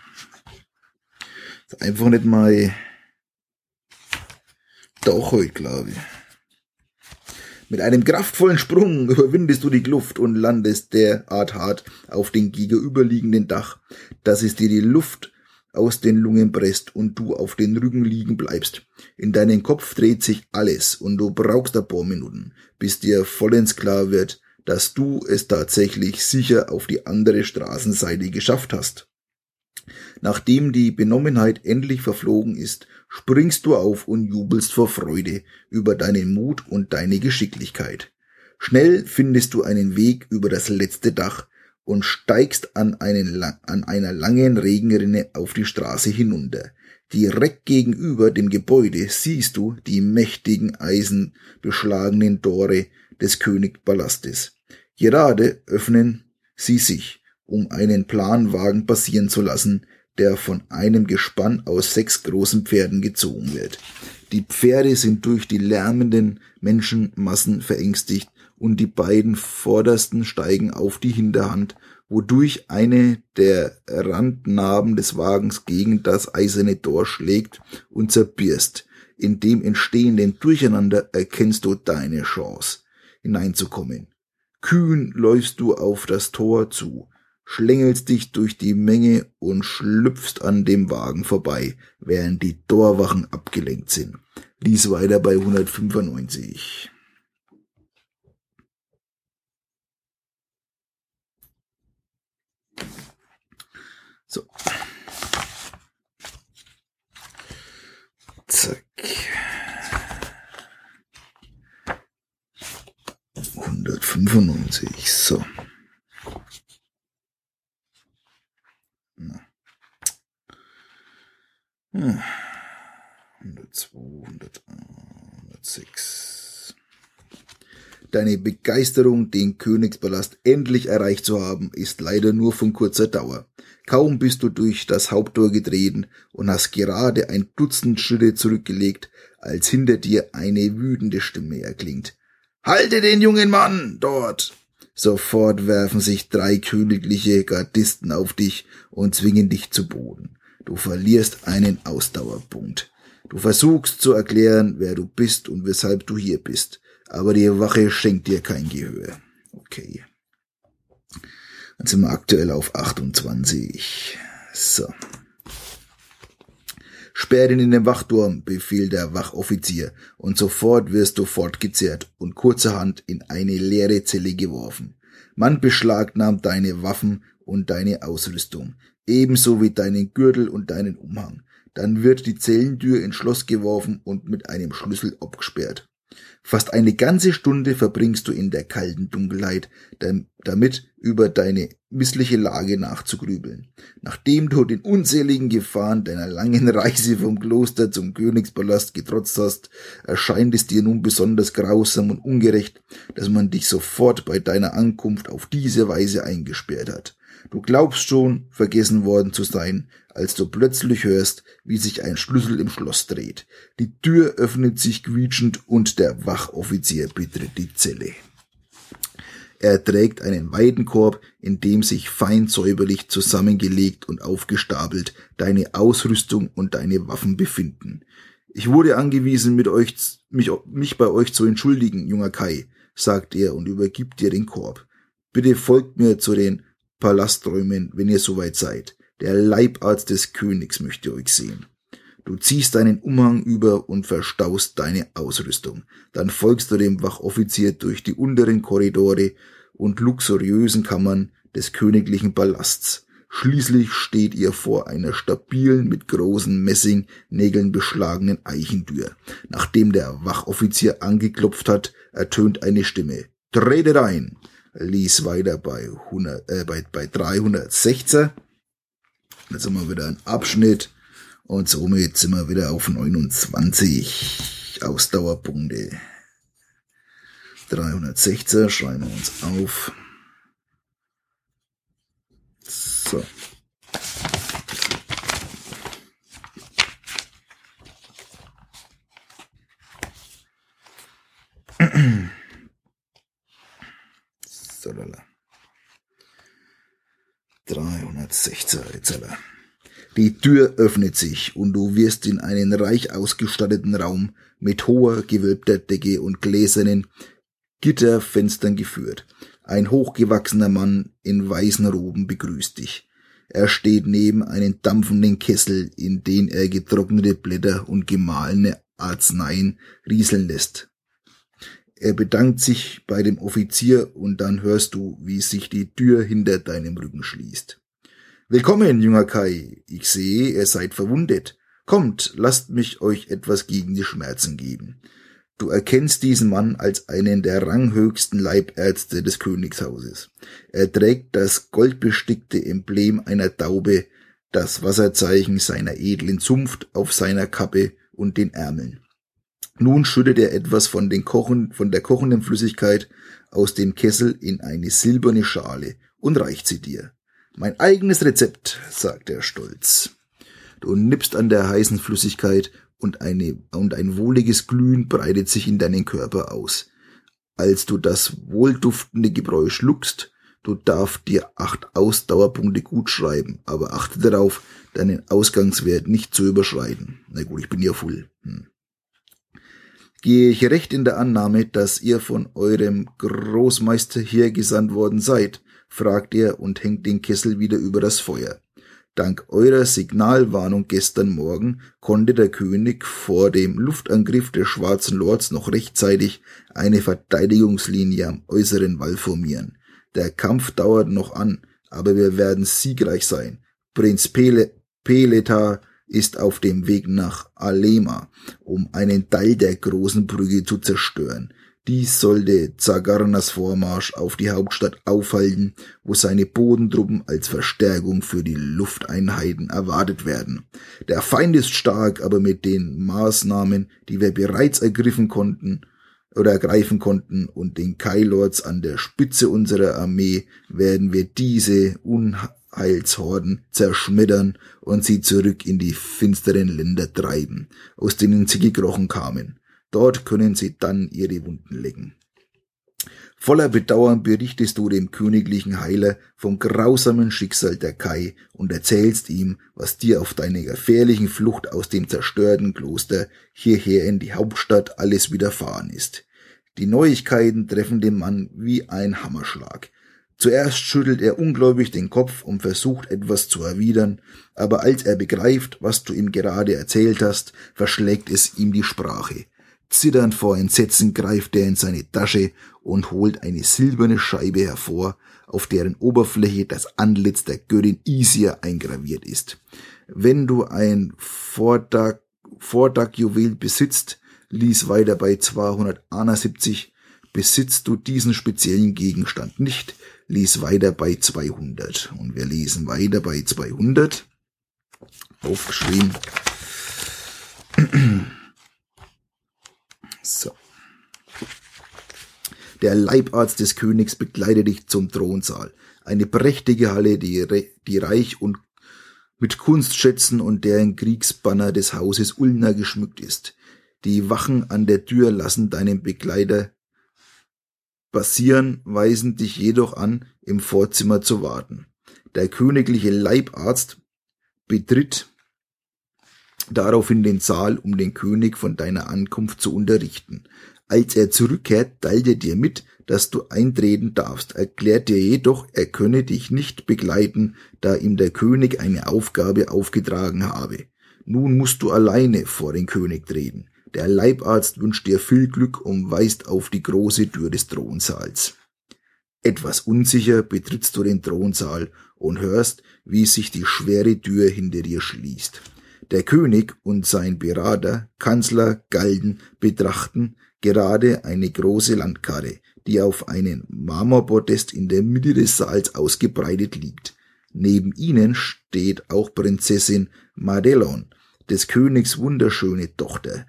einfach nicht mal doch heute, glaube ich. Mit einem kraftvollen Sprung überwindest du die Kluft und landest derart hart auf den gegenüberliegenden Dach, dass es dir die Luft aus den Lungen presst und du auf den Rücken liegen bleibst. In deinem Kopf dreht sich alles und du brauchst ein paar Minuten, bis dir vollends klar wird, dass du es tatsächlich sicher auf die andere Straßenseite geschafft hast. Nachdem die Benommenheit endlich verflogen ist, springst du auf und jubelst vor Freude über deinen Mut und deine Geschicklichkeit. Schnell findest du einen Weg über das letzte Dach und steigst an, einen, an einer langen Regenrinne auf die Straße hinunter. Direkt gegenüber dem Gebäude siehst du die mächtigen eisenbeschlagenen Tore des Königpalastes. Gerade öffnen sie sich, um einen Planwagen passieren zu lassen, der von einem Gespann aus sechs großen Pferden gezogen wird. Die Pferde sind durch die lärmenden Menschenmassen verängstigt und die beiden vordersten steigen auf die Hinterhand, wodurch eine der Randnarben des Wagens gegen das eiserne Tor schlägt und zerbirst. In dem entstehenden Durcheinander erkennst du deine Chance, hineinzukommen. Kühn läufst du auf das Tor zu schlängelst dich durch die Menge und schlüpfst an dem Wagen vorbei, während die Torwachen abgelenkt sind. Lies weiter bei 195. So. Zack. 195. So. 102, 106. Deine Begeisterung, den Königspalast endlich erreicht zu haben, ist leider nur von kurzer Dauer. Kaum bist du durch das Haupttor getreten und hast gerade ein Dutzend Schritte zurückgelegt, als hinter dir eine wütende Stimme erklingt. Halte den jungen Mann dort! Sofort werfen sich drei königliche Gardisten auf dich und zwingen dich zu Boden. Du verlierst einen Ausdauerpunkt. Du versuchst zu erklären, wer du bist und weshalb du hier bist, aber die Wache schenkt dir kein Gehör. Okay. Dann sind wir aktuell auf 28. So. Sperr ihn in den Wachturm, befiehlt der Wachoffizier, und sofort wirst du fortgezehrt und kurzerhand in eine leere Zelle geworfen. Man beschlagnahmt deine Waffen und deine Ausrüstung ebenso wie deinen Gürtel und deinen Umhang. Dann wird die Zellentür ins Schloss geworfen und mit einem Schlüssel abgesperrt. Fast eine ganze Stunde verbringst du in der kalten Dunkelheit, damit über deine missliche Lage nachzugrübeln. Nachdem du den unzähligen Gefahren deiner langen Reise vom Kloster zum Königspalast getrotzt hast, erscheint es dir nun besonders grausam und ungerecht, dass man dich sofort bei deiner Ankunft auf diese Weise eingesperrt hat. Du glaubst schon, vergessen worden zu sein, als du plötzlich hörst, wie sich ein Schlüssel im Schloss dreht. Die Tür öffnet sich quietschend und der Wachoffizier betritt die Zelle. Er trägt einen Weidenkorb, in dem sich fein säuberlich zusammengelegt und aufgestapelt deine Ausrüstung und deine Waffen befinden. Ich wurde angewiesen, mit euch, mich, mich bei euch zu entschuldigen, junger Kai, sagt er und übergibt dir den Korb. Bitte folgt mir zu den Palasträumen, wenn ihr soweit seid. Der Leibarzt des Königs möchte euch sehen. Du ziehst deinen Umhang über und verstaust deine Ausrüstung. Dann folgst du dem Wachoffizier durch die unteren Korridore und luxuriösen Kammern des königlichen Palasts. Schließlich steht ihr vor einer stabilen, mit großen Messingnägeln beschlagenen Eichentür. Nachdem der Wachoffizier angeklopft hat, ertönt eine Stimme. Tretet ein! Lies weiter bei, 100, äh, bei, bei 316. Jetzt haben wir wieder einen Abschnitt und somit sind wir wieder auf 29 Ausdauerpunkte. 316 schreiben wir uns auf. So. So, lala. 316 jetzt Die Tür öffnet sich und du wirst in einen reich ausgestatteten Raum mit hoher gewölbter Decke und gläsernen Gitterfenstern geführt. Ein hochgewachsener Mann in weißen Roben begrüßt dich. Er steht neben einem dampfenden Kessel, in den er getrocknete Blätter und gemahlene Arzneien rieseln lässt. Er bedankt sich bei dem Offizier und dann hörst du, wie sich die Tür hinter deinem Rücken schließt. Willkommen, junger Kai. Ich sehe, ihr seid verwundet. Kommt, lasst mich euch etwas gegen die Schmerzen geben. Du erkennst diesen Mann als einen der ranghöchsten Leibärzte des Königshauses. Er trägt das goldbestickte Emblem einer Taube, das Wasserzeichen seiner edlen Zunft auf seiner Kappe und den Ärmeln. Nun schüttet er etwas von, den Kochen, von der kochenden Flüssigkeit aus dem Kessel in eine silberne Schale und reicht sie dir. Mein eigenes Rezept, sagt er stolz. Du nippst an der heißen Flüssigkeit und, eine, und ein wohliges Glühen breitet sich in deinen Körper aus. Als du das wohlduftende Gebräu schluckst, du darfst dir acht Ausdauerpunkte gut schreiben, aber achte darauf, deinen Ausgangswert nicht zu überschreiten. Na gut, ich bin ja voll. Hm gehe ich recht in der Annahme, dass ihr von eurem Großmeister hier gesandt worden seid, fragt er und hängt den Kessel wieder über das Feuer. Dank eurer Signalwarnung gestern Morgen konnte der König vor dem Luftangriff der Schwarzen Lords noch rechtzeitig eine Verteidigungslinie am äußeren Wall formieren. Der Kampf dauert noch an, aber wir werden siegreich sein. Prinz Pele Peleta ist auf dem Weg nach Alema, um einen Teil der großen Brücke zu zerstören. Dies sollte Zagarnas Vormarsch auf die Hauptstadt aufhalten, wo seine Bodentruppen als Verstärkung für die Lufteinheiten erwartet werden. Der Feind ist stark, aber mit den Maßnahmen, die wir bereits ergriffen konnten, oder ergreifen konnten und den Kailords an der Spitze unserer Armee werden wir diese Heilshorden zerschmettern und sie zurück in die finsteren Länder treiben, aus denen sie gekrochen kamen. Dort können sie dann ihre Wunden lecken. Voller Bedauern berichtest du dem königlichen Heiler vom grausamen Schicksal der Kai und erzählst ihm, was dir auf deiner gefährlichen Flucht aus dem zerstörten Kloster hierher in die Hauptstadt alles widerfahren ist. Die Neuigkeiten treffen den Mann wie ein Hammerschlag. Zuerst schüttelt er ungläubig den Kopf und versucht etwas zu erwidern, aber als er begreift, was du ihm gerade erzählt hast, verschlägt es ihm die Sprache. Zitternd vor Entsetzen greift er in seine Tasche und holt eine silberne Scheibe hervor, auf deren Oberfläche das Antlitz der Göttin Isia eingraviert ist. Wenn du ein Vortag-Juwel besitzt, lies weiter bei 271, besitzt du diesen speziellen Gegenstand nicht, lies weiter bei 200. Und wir lesen weiter bei 200. Aufgeschrieben. So. Der Leibarzt des Königs begleitet dich zum Thronsaal. Eine prächtige Halle, die, die reich und mit Kunstschätzen und deren Kriegsbanner des Hauses Ulner geschmückt ist. Die Wachen an der Tür lassen deinen Begleiter passieren, weisen dich jedoch an, im Vorzimmer zu warten. Der königliche Leibarzt betritt daraufhin den Saal, um den König von deiner Ankunft zu unterrichten. Als er zurückkehrt, teilt er dir mit, dass du eintreten darfst, erklärt dir jedoch, er könne dich nicht begleiten, da ihm der König eine Aufgabe aufgetragen habe. Nun musst du alleine vor den König treten. Der Leibarzt wünscht dir viel Glück und weist auf die große Tür des Thronsaals. Etwas unsicher betrittst du den Thronsaal und hörst, wie sich die schwere Tür hinter dir schließt. Der König und sein Berater, Kanzler Galden, betrachten gerade eine große Landkarte, die auf einem Marmorpodest in der Mitte des Saals ausgebreitet liegt. Neben ihnen steht auch Prinzessin Madelon, des Königs wunderschöne Tochter.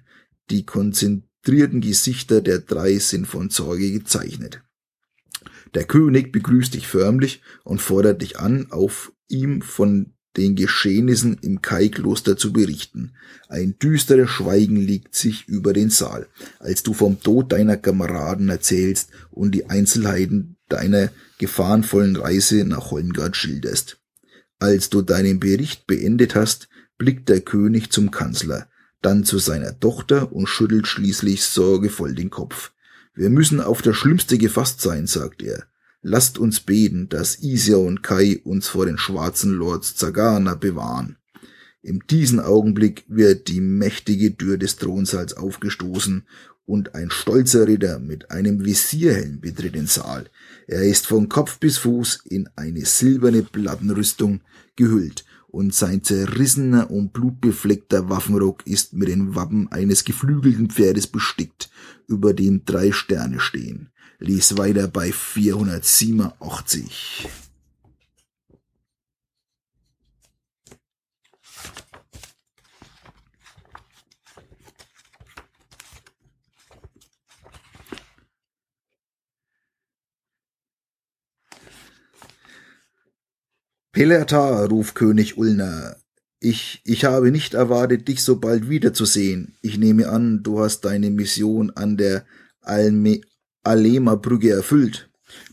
Die konzentrierten Gesichter der drei sind von Sorge gezeichnet. Der König begrüßt dich förmlich und fordert dich an, auf ihm von den Geschehnissen im Kai-Kloster zu berichten. Ein düsteres Schweigen liegt sich über den Saal, als du vom Tod deiner Kameraden erzählst und die Einzelheiten deiner gefahrenvollen Reise nach Hollengard schilderst. Als du deinen Bericht beendet hast, blickt der König zum Kanzler, dann zu seiner Tochter und schüttelt schließlich sorgevoll den Kopf. Wir müssen auf das Schlimmste gefasst sein, sagt er. Lasst uns beten, dass Isia und Kai uns vor den schwarzen Lords Zagana bewahren. In diesem Augenblick wird die mächtige Tür des Thronsaals aufgestoßen und ein stolzer Ritter mit einem Visierhelm betritt den Saal. Er ist von Kopf bis Fuß in eine silberne Plattenrüstung gehüllt und sein zerrissener und blutbefleckter Waffenrock ist mit den Wappen eines geflügelten Pferdes bestickt, über dem drei Sterne stehen ließ weiter bei 487. Pelerta, ruft König Ulner, ich, ich habe nicht erwartet, dich so bald wiederzusehen. Ich nehme an, du hast deine Mission an der Alme Alema-Brücke erfüllt.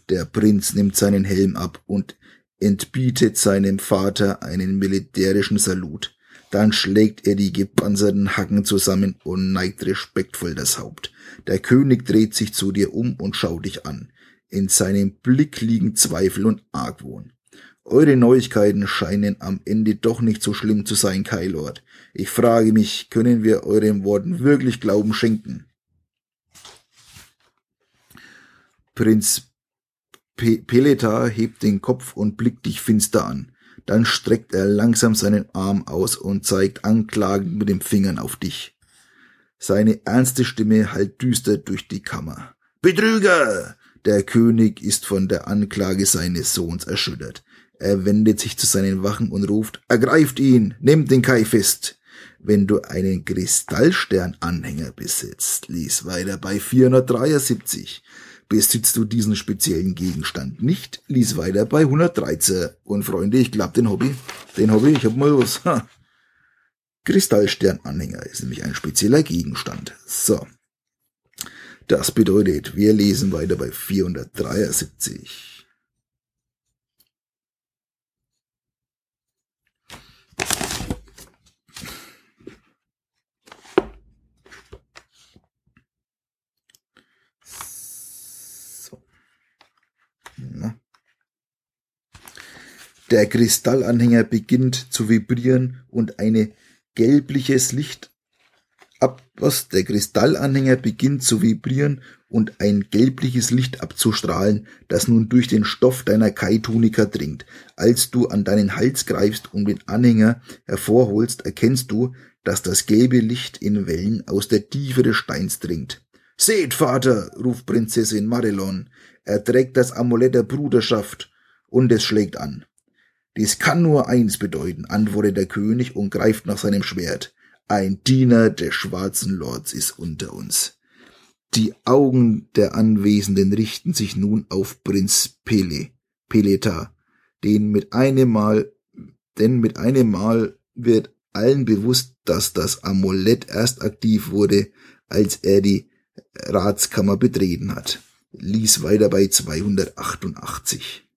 Der Prinz nimmt seinen Helm ab und entbietet seinem Vater einen militärischen Salut. Dann schlägt er die gepanzerten Hacken zusammen und neigt respektvoll das Haupt. Der König dreht sich zu dir um und schaut dich an. In seinem Blick liegen Zweifel und Argwohn. Eure Neuigkeiten scheinen am Ende doch nicht so schlimm zu sein, Kailord. Ich frage mich, können wir euren Worten wirklich Glauben schenken? Prinz Pe Peleta hebt den Kopf und blickt dich finster an. Dann streckt er langsam seinen Arm aus und zeigt anklagend mit den Fingern auf dich. Seine ernste Stimme hallt düster durch die Kammer. Betrüger! Der König ist von der Anklage seines Sohns erschüttert. Er wendet sich zu seinen Wachen und ruft, ergreift ihn, nehmt den Kai fest. Wenn du einen Kristallstern-Anhänger besitzt, lies weiter bei 473, Besitzt du diesen speziellen Gegenstand nicht, lies weiter bei 113. Und Freunde, ich glaube den Hobby, den Hobby, ich hab mal was. Ha. Kristallsternanhänger ist nämlich ein spezieller Gegenstand. So. Das bedeutet, wir lesen weiter bei 473. Der Kristallanhänger beginnt zu vibrieren und eine gelbliches Licht ab, was? Der Kristallanhänger beginnt zu vibrieren und ein gelbliches Licht abzustrahlen, das nun durch den Stoff deiner Kai-Tunika dringt. Als du an deinen Hals greifst und den Anhänger hervorholst, erkennst du, dass das gelbe Licht in Wellen aus der Tiefe des Steins dringt. Seht, Vater, ruft Prinzessin Madelon, er trägt das Amulett der Bruderschaft, und es schlägt an. Dies kann nur eins bedeuten, antwortet der König und greift nach seinem Schwert. Ein Diener des schwarzen Lords ist unter uns. Die Augen der Anwesenden richten sich nun auf Prinz Pele, Peleta, den mit einem Mal, denn mit einem Mal wird allen bewusst, dass das Amulett erst aktiv wurde, als er die Ratskammer betreten hat. Lies weiter bei 288.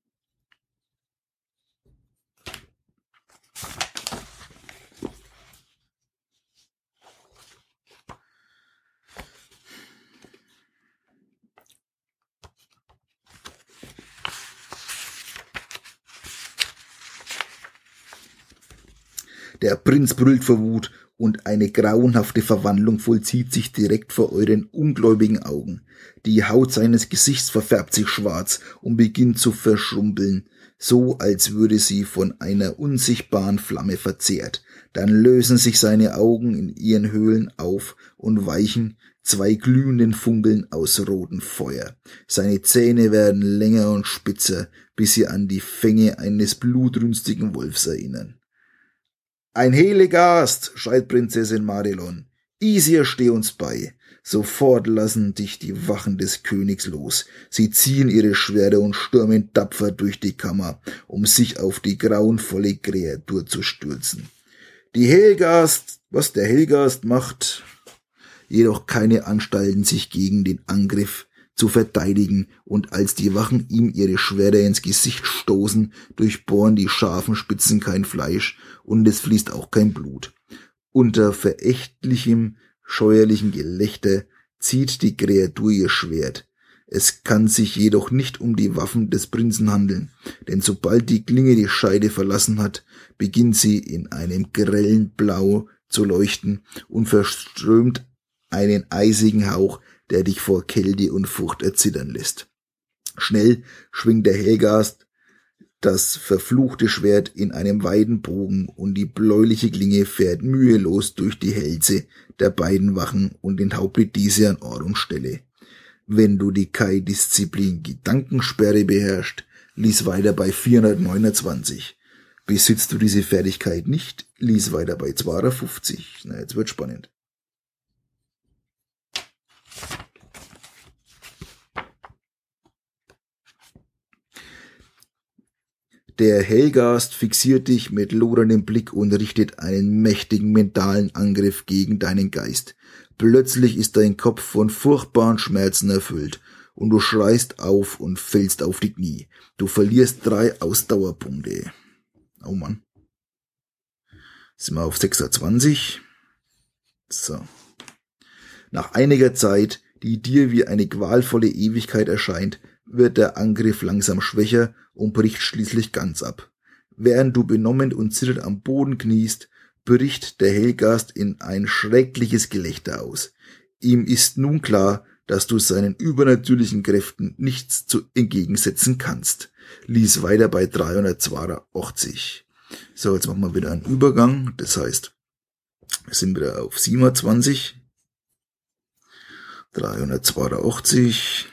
Der Prinz brüllt vor Wut und eine grauenhafte Verwandlung vollzieht sich direkt vor euren ungläubigen Augen. Die Haut seines Gesichts verfärbt sich schwarz und beginnt zu verschrumpeln, so als würde sie von einer unsichtbaren Flamme verzehrt. Dann lösen sich seine Augen in ihren Höhlen auf und weichen zwei glühenden Funkeln aus rotem Feuer. Seine Zähne werden länger und spitzer, bis sie an die Fänge eines blutrünstigen Wolfs erinnern. Ein Heligast, schreit Prinzessin Marilon. Isir, steh uns bei. Sofort lassen dich die Wachen des Königs los. Sie ziehen ihre Schwerter und stürmen tapfer durch die Kammer, um sich auf die grauenvolle Kreatur zu stürzen. Die Helgast, was der Helgast macht, jedoch keine Anstalten, sich gegen den Angriff zu verteidigen, und als die Wachen ihm ihre Schwerter ins Gesicht stoßen, durchbohren die scharfen Spitzen kein Fleisch, und es fließt auch kein Blut. Unter verächtlichem, scheuerlichen Gelächter zieht die Kreatur ihr Schwert. Es kann sich jedoch nicht um die Waffen des Prinzen handeln, denn sobald die Klinge die Scheide verlassen hat, beginnt sie in einem grellen Blau zu leuchten und verströmt einen eisigen Hauch, der dich vor Kälte und Furcht erzittern lässt. Schnell schwingt der Helgast das verfluchte Schwert in einem weiten Bogen und die bläuliche Klinge fährt mühelos durch die Hälse der beiden Wachen und enthauptet diese an Ort und Stelle. Wenn du die Kai-Disziplin Gedankensperre beherrschst, lies weiter bei 429. Besitzt du diese Fertigkeit nicht, lies weiter bei 250. Na, jetzt wird spannend. Der Hellgast fixiert dich mit loderndem Blick und richtet einen mächtigen mentalen Angriff gegen deinen Geist. Plötzlich ist dein Kopf von furchtbaren Schmerzen erfüllt und du schreist auf und fällst auf die Knie. Du verlierst drei Ausdauerpunkte. Oh Mann. Sind wir auf 26. So. Nach einiger Zeit, die dir wie eine qualvolle Ewigkeit erscheint, wird der Angriff langsam schwächer und bricht schließlich ganz ab. Während du benommen und zitternd am Boden kniest, bricht der Hellgast in ein schreckliches Gelächter aus. Ihm ist nun klar, dass du seinen übernatürlichen Kräften nichts zu entgegensetzen kannst. Lies weiter bei 382. So, jetzt machen wir wieder einen Übergang. Das heißt, wir sind wieder auf 27. 382.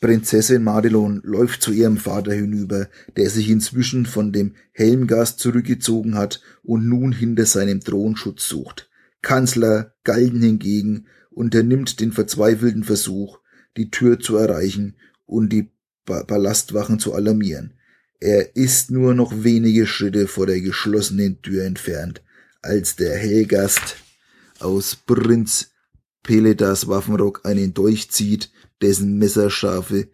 Prinzessin Madelon läuft zu ihrem Vater hinüber, der sich inzwischen von dem Helmgast zurückgezogen hat und nun hinter seinem Thron Schutz sucht. Kanzler Galden hingegen unternimmt den verzweifelten Versuch, die Tür zu erreichen und die Palastwachen zu alarmieren. Er ist nur noch wenige Schritte vor der geschlossenen Tür entfernt, als der Helgast aus Prinz Peledas Waffenrock einen Dolch zieht, dessen messerscharfe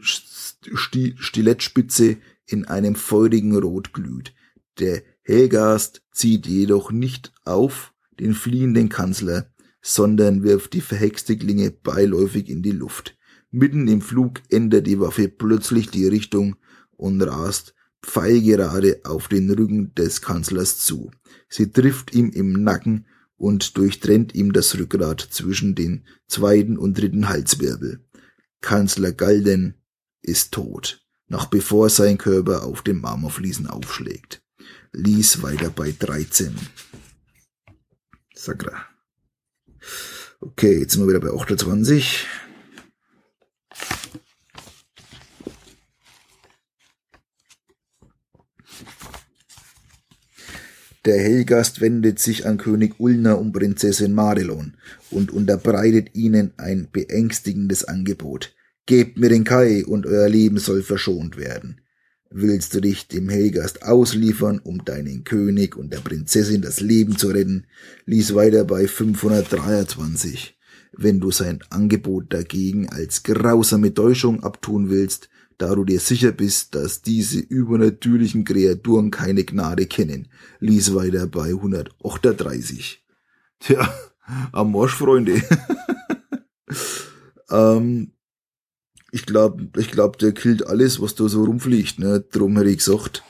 Stilettspitze in einem feurigen Rot glüht. Der Helgast zieht jedoch nicht auf den fliehenden Kanzler, sondern wirft die verhexte Klinge beiläufig in die Luft. Mitten im Flug ändert die Waffe plötzlich die Richtung und rast pfeilgerade auf den Rücken des Kanzlers zu. Sie trifft ihm im Nacken und durchtrennt ihm das Rückgrat zwischen den zweiten und dritten Halswirbel. Kanzler Galden ist tot, noch bevor sein Körper auf dem Marmorfliesen aufschlägt. Lies weiter bei 13. Sakra. Okay, jetzt sind wir wieder bei 28. Der Hellgast wendet sich an König Ulna und Prinzessin Marilon und unterbreitet ihnen ein beängstigendes Angebot. Gebt mir den Kai und euer Leben soll verschont werden. Willst du dich dem Helgast ausliefern, um deinen König und der Prinzessin das Leben zu retten? Lies weiter bei 523. Wenn du sein Angebot dagegen als grausame Täuschung abtun willst, da du dir sicher bist, dass diese übernatürlichen Kreaturen keine Gnade kennen. Lies weiter bei 138. Tja, am Morsch, Freunde. ähm, ich glaube, ich glaub, der killt alles, was da so rumfliegt. Ne? Drum hätte ich gesagt,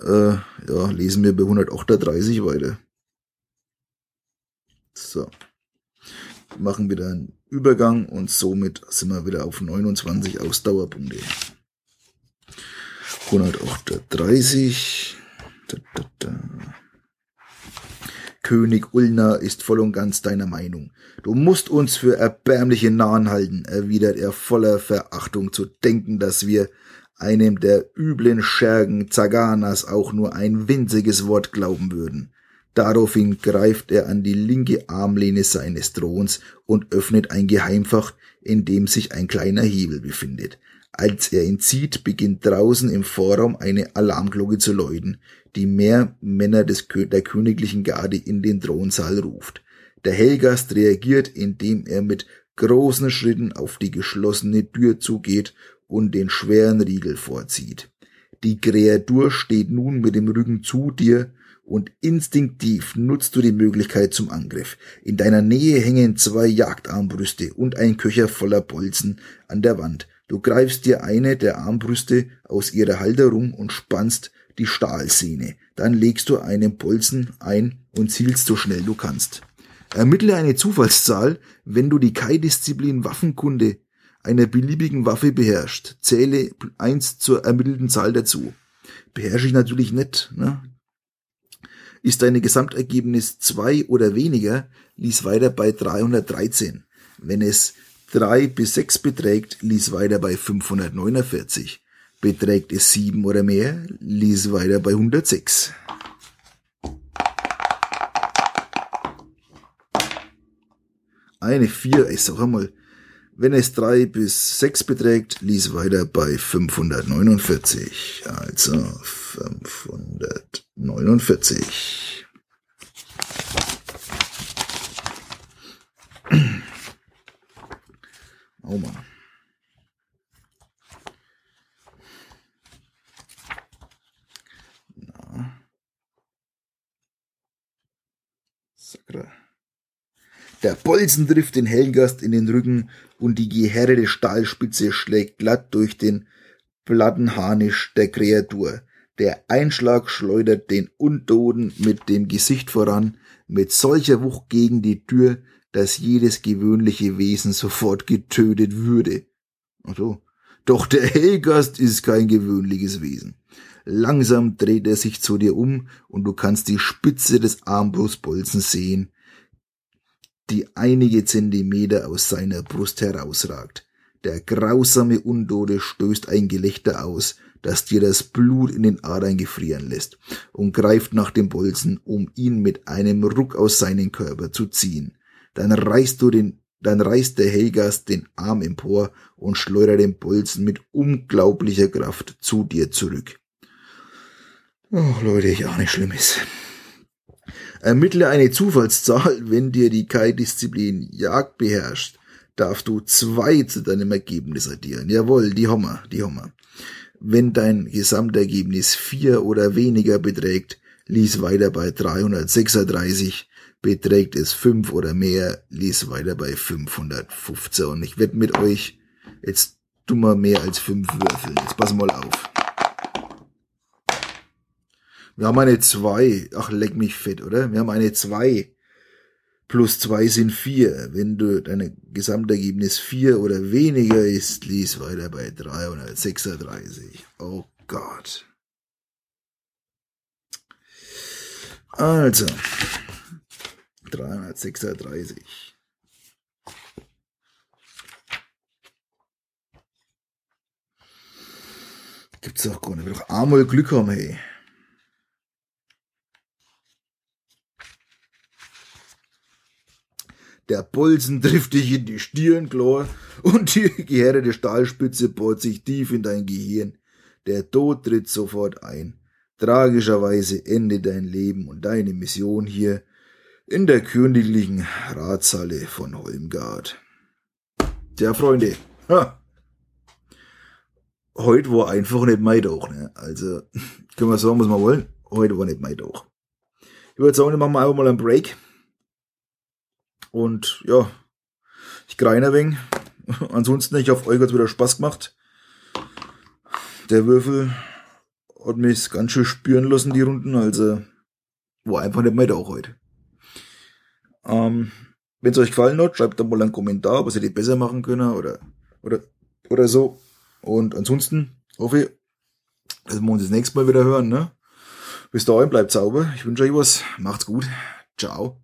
äh, ja, lesen wir bei 138 weiter. So. Machen wieder einen Übergang und somit sind wir wieder auf 29 Ausdauerpunkte. 138. Da, da, da. König Ulna ist voll und ganz deiner Meinung. Du musst uns für erbärmliche Nahen halten, erwidert er voller Verachtung zu denken, dass wir einem der üblen Schergen Zaganas auch nur ein winziges Wort glauben würden. Daraufhin greift er an die linke Armlehne seines Throns und öffnet ein Geheimfach, in dem sich ein kleiner Hebel befindet. Als er ihn zieht, beginnt draußen im Vorraum eine Alarmglocke zu läuten, die mehr Männer des, der königlichen Garde in den Thronsaal ruft. Der Hellgast reagiert, indem er mit großen Schritten auf die geschlossene Tür zugeht und den schweren Riegel vorzieht. Die Kreatur steht nun mit dem Rücken zu dir und instinktiv nutzt du die Möglichkeit zum Angriff. In deiner Nähe hängen zwei Jagdarmbrüste und ein Köcher voller Bolzen an der Wand. Du greifst dir eine der Armbrüste aus ihrer Halterung und spannst die Stahlsehne. Dann legst du einen Bolzen ein und zielst so schnell du kannst. Ermittle eine Zufallszahl, wenn du die Kai-Disziplin Waffenkunde einer beliebigen Waffe beherrscht. Zähle eins zur ermittelten Zahl dazu. Beherrsche ich natürlich nicht. Ne? Ist dein Gesamtergebnis zwei oder weniger, lies weiter bei 313. Wenn es drei bis sechs beträgt, lies weiter bei 549. Beträgt es sieben oder mehr, lies weiter bei 106. Eine vier, ich sag einmal, wenn es drei bis sechs beträgt, lies weiter bei 549. Also 549. Oh Mann. Na. Sakra. Der Bolzen trifft den Hellgast in den Rücken und die gehärtete Stahlspitze schlägt glatt durch den Plattenharnisch der Kreatur. Der Einschlag schleudert den Untoten mit dem Gesicht voran, mit solcher Wucht gegen die Tür, dass jedes gewöhnliche Wesen sofort getötet würde. Ach so. Doch der Hellgast ist kein gewöhnliches Wesen. Langsam dreht er sich zu dir um und du kannst die Spitze des Armbrustbolzens sehen, die einige Zentimeter aus seiner Brust herausragt. Der grausame Untote stößt ein Gelächter aus, das dir das Blut in den Adern gefrieren lässt, und greift nach dem Bolzen, um ihn mit einem Ruck aus seinem Körper zu ziehen. Dann reißt du den, dann reißt der Helgast den Arm empor und schleudert den Bolzen mit unglaublicher Kraft zu dir zurück. Oh, Leute, ich auch nicht Schlimmes. Ermittle eine Zufallszahl, wenn dir die Kai-Disziplin Jagd beherrscht, darfst du zwei zu deinem Ergebnis addieren. Jawohl, die Hommer, die Hommer. Wenn dein Gesamtergebnis vier oder weniger beträgt, lies weiter bei 336, beträgt es fünf oder mehr, lies weiter bei 515. Und ich wette mit euch, jetzt dummer mehr als fünf Würfel. Jetzt pass mal auf. Wir haben eine 2. Ach, leck mich fett, oder? Wir haben eine 2. Plus 2 sind 4. Wenn du dein Gesamtergebnis 4 oder weniger ist, lies weiter bei 336. Oh Gott. Also, 336. Gibt's auch gar nicht. Will doch einmal Glück haben, hey. Der Bolzen trifft dich in die Stirn, klar, und die gehärtete Stahlspitze bohrt sich tief in dein Gehirn. Der Tod tritt sofort ein. Tragischerweise endet dein Leben und deine Mission hier in der königlichen Ratshalle von Holmgard. Tja, Freunde, ha. heute war einfach nicht mein Tag, ne? Also, können wir sagen, was wir wollen. Heute war nicht mein Tag. Ich würde sagen, machen wir einfach mal einen Break. Und ja, ich greine ein wenig. Ansonsten, ich hoffe, euch hat's wieder Spaß gemacht. Der Würfel hat mich ganz schön spüren lassen, die Runden. Also, war einfach nicht mein Tag heute. Ähm, wenn es euch gefallen hat, schreibt doch mal einen Kommentar, was ihr die besser machen können oder, oder, oder so. Und ansonsten hoffe ich, dass wir uns das nächste Mal wieder hören. Ne? Bis dahin bleibt sauber. Ich wünsche euch was. Macht's gut. Ciao.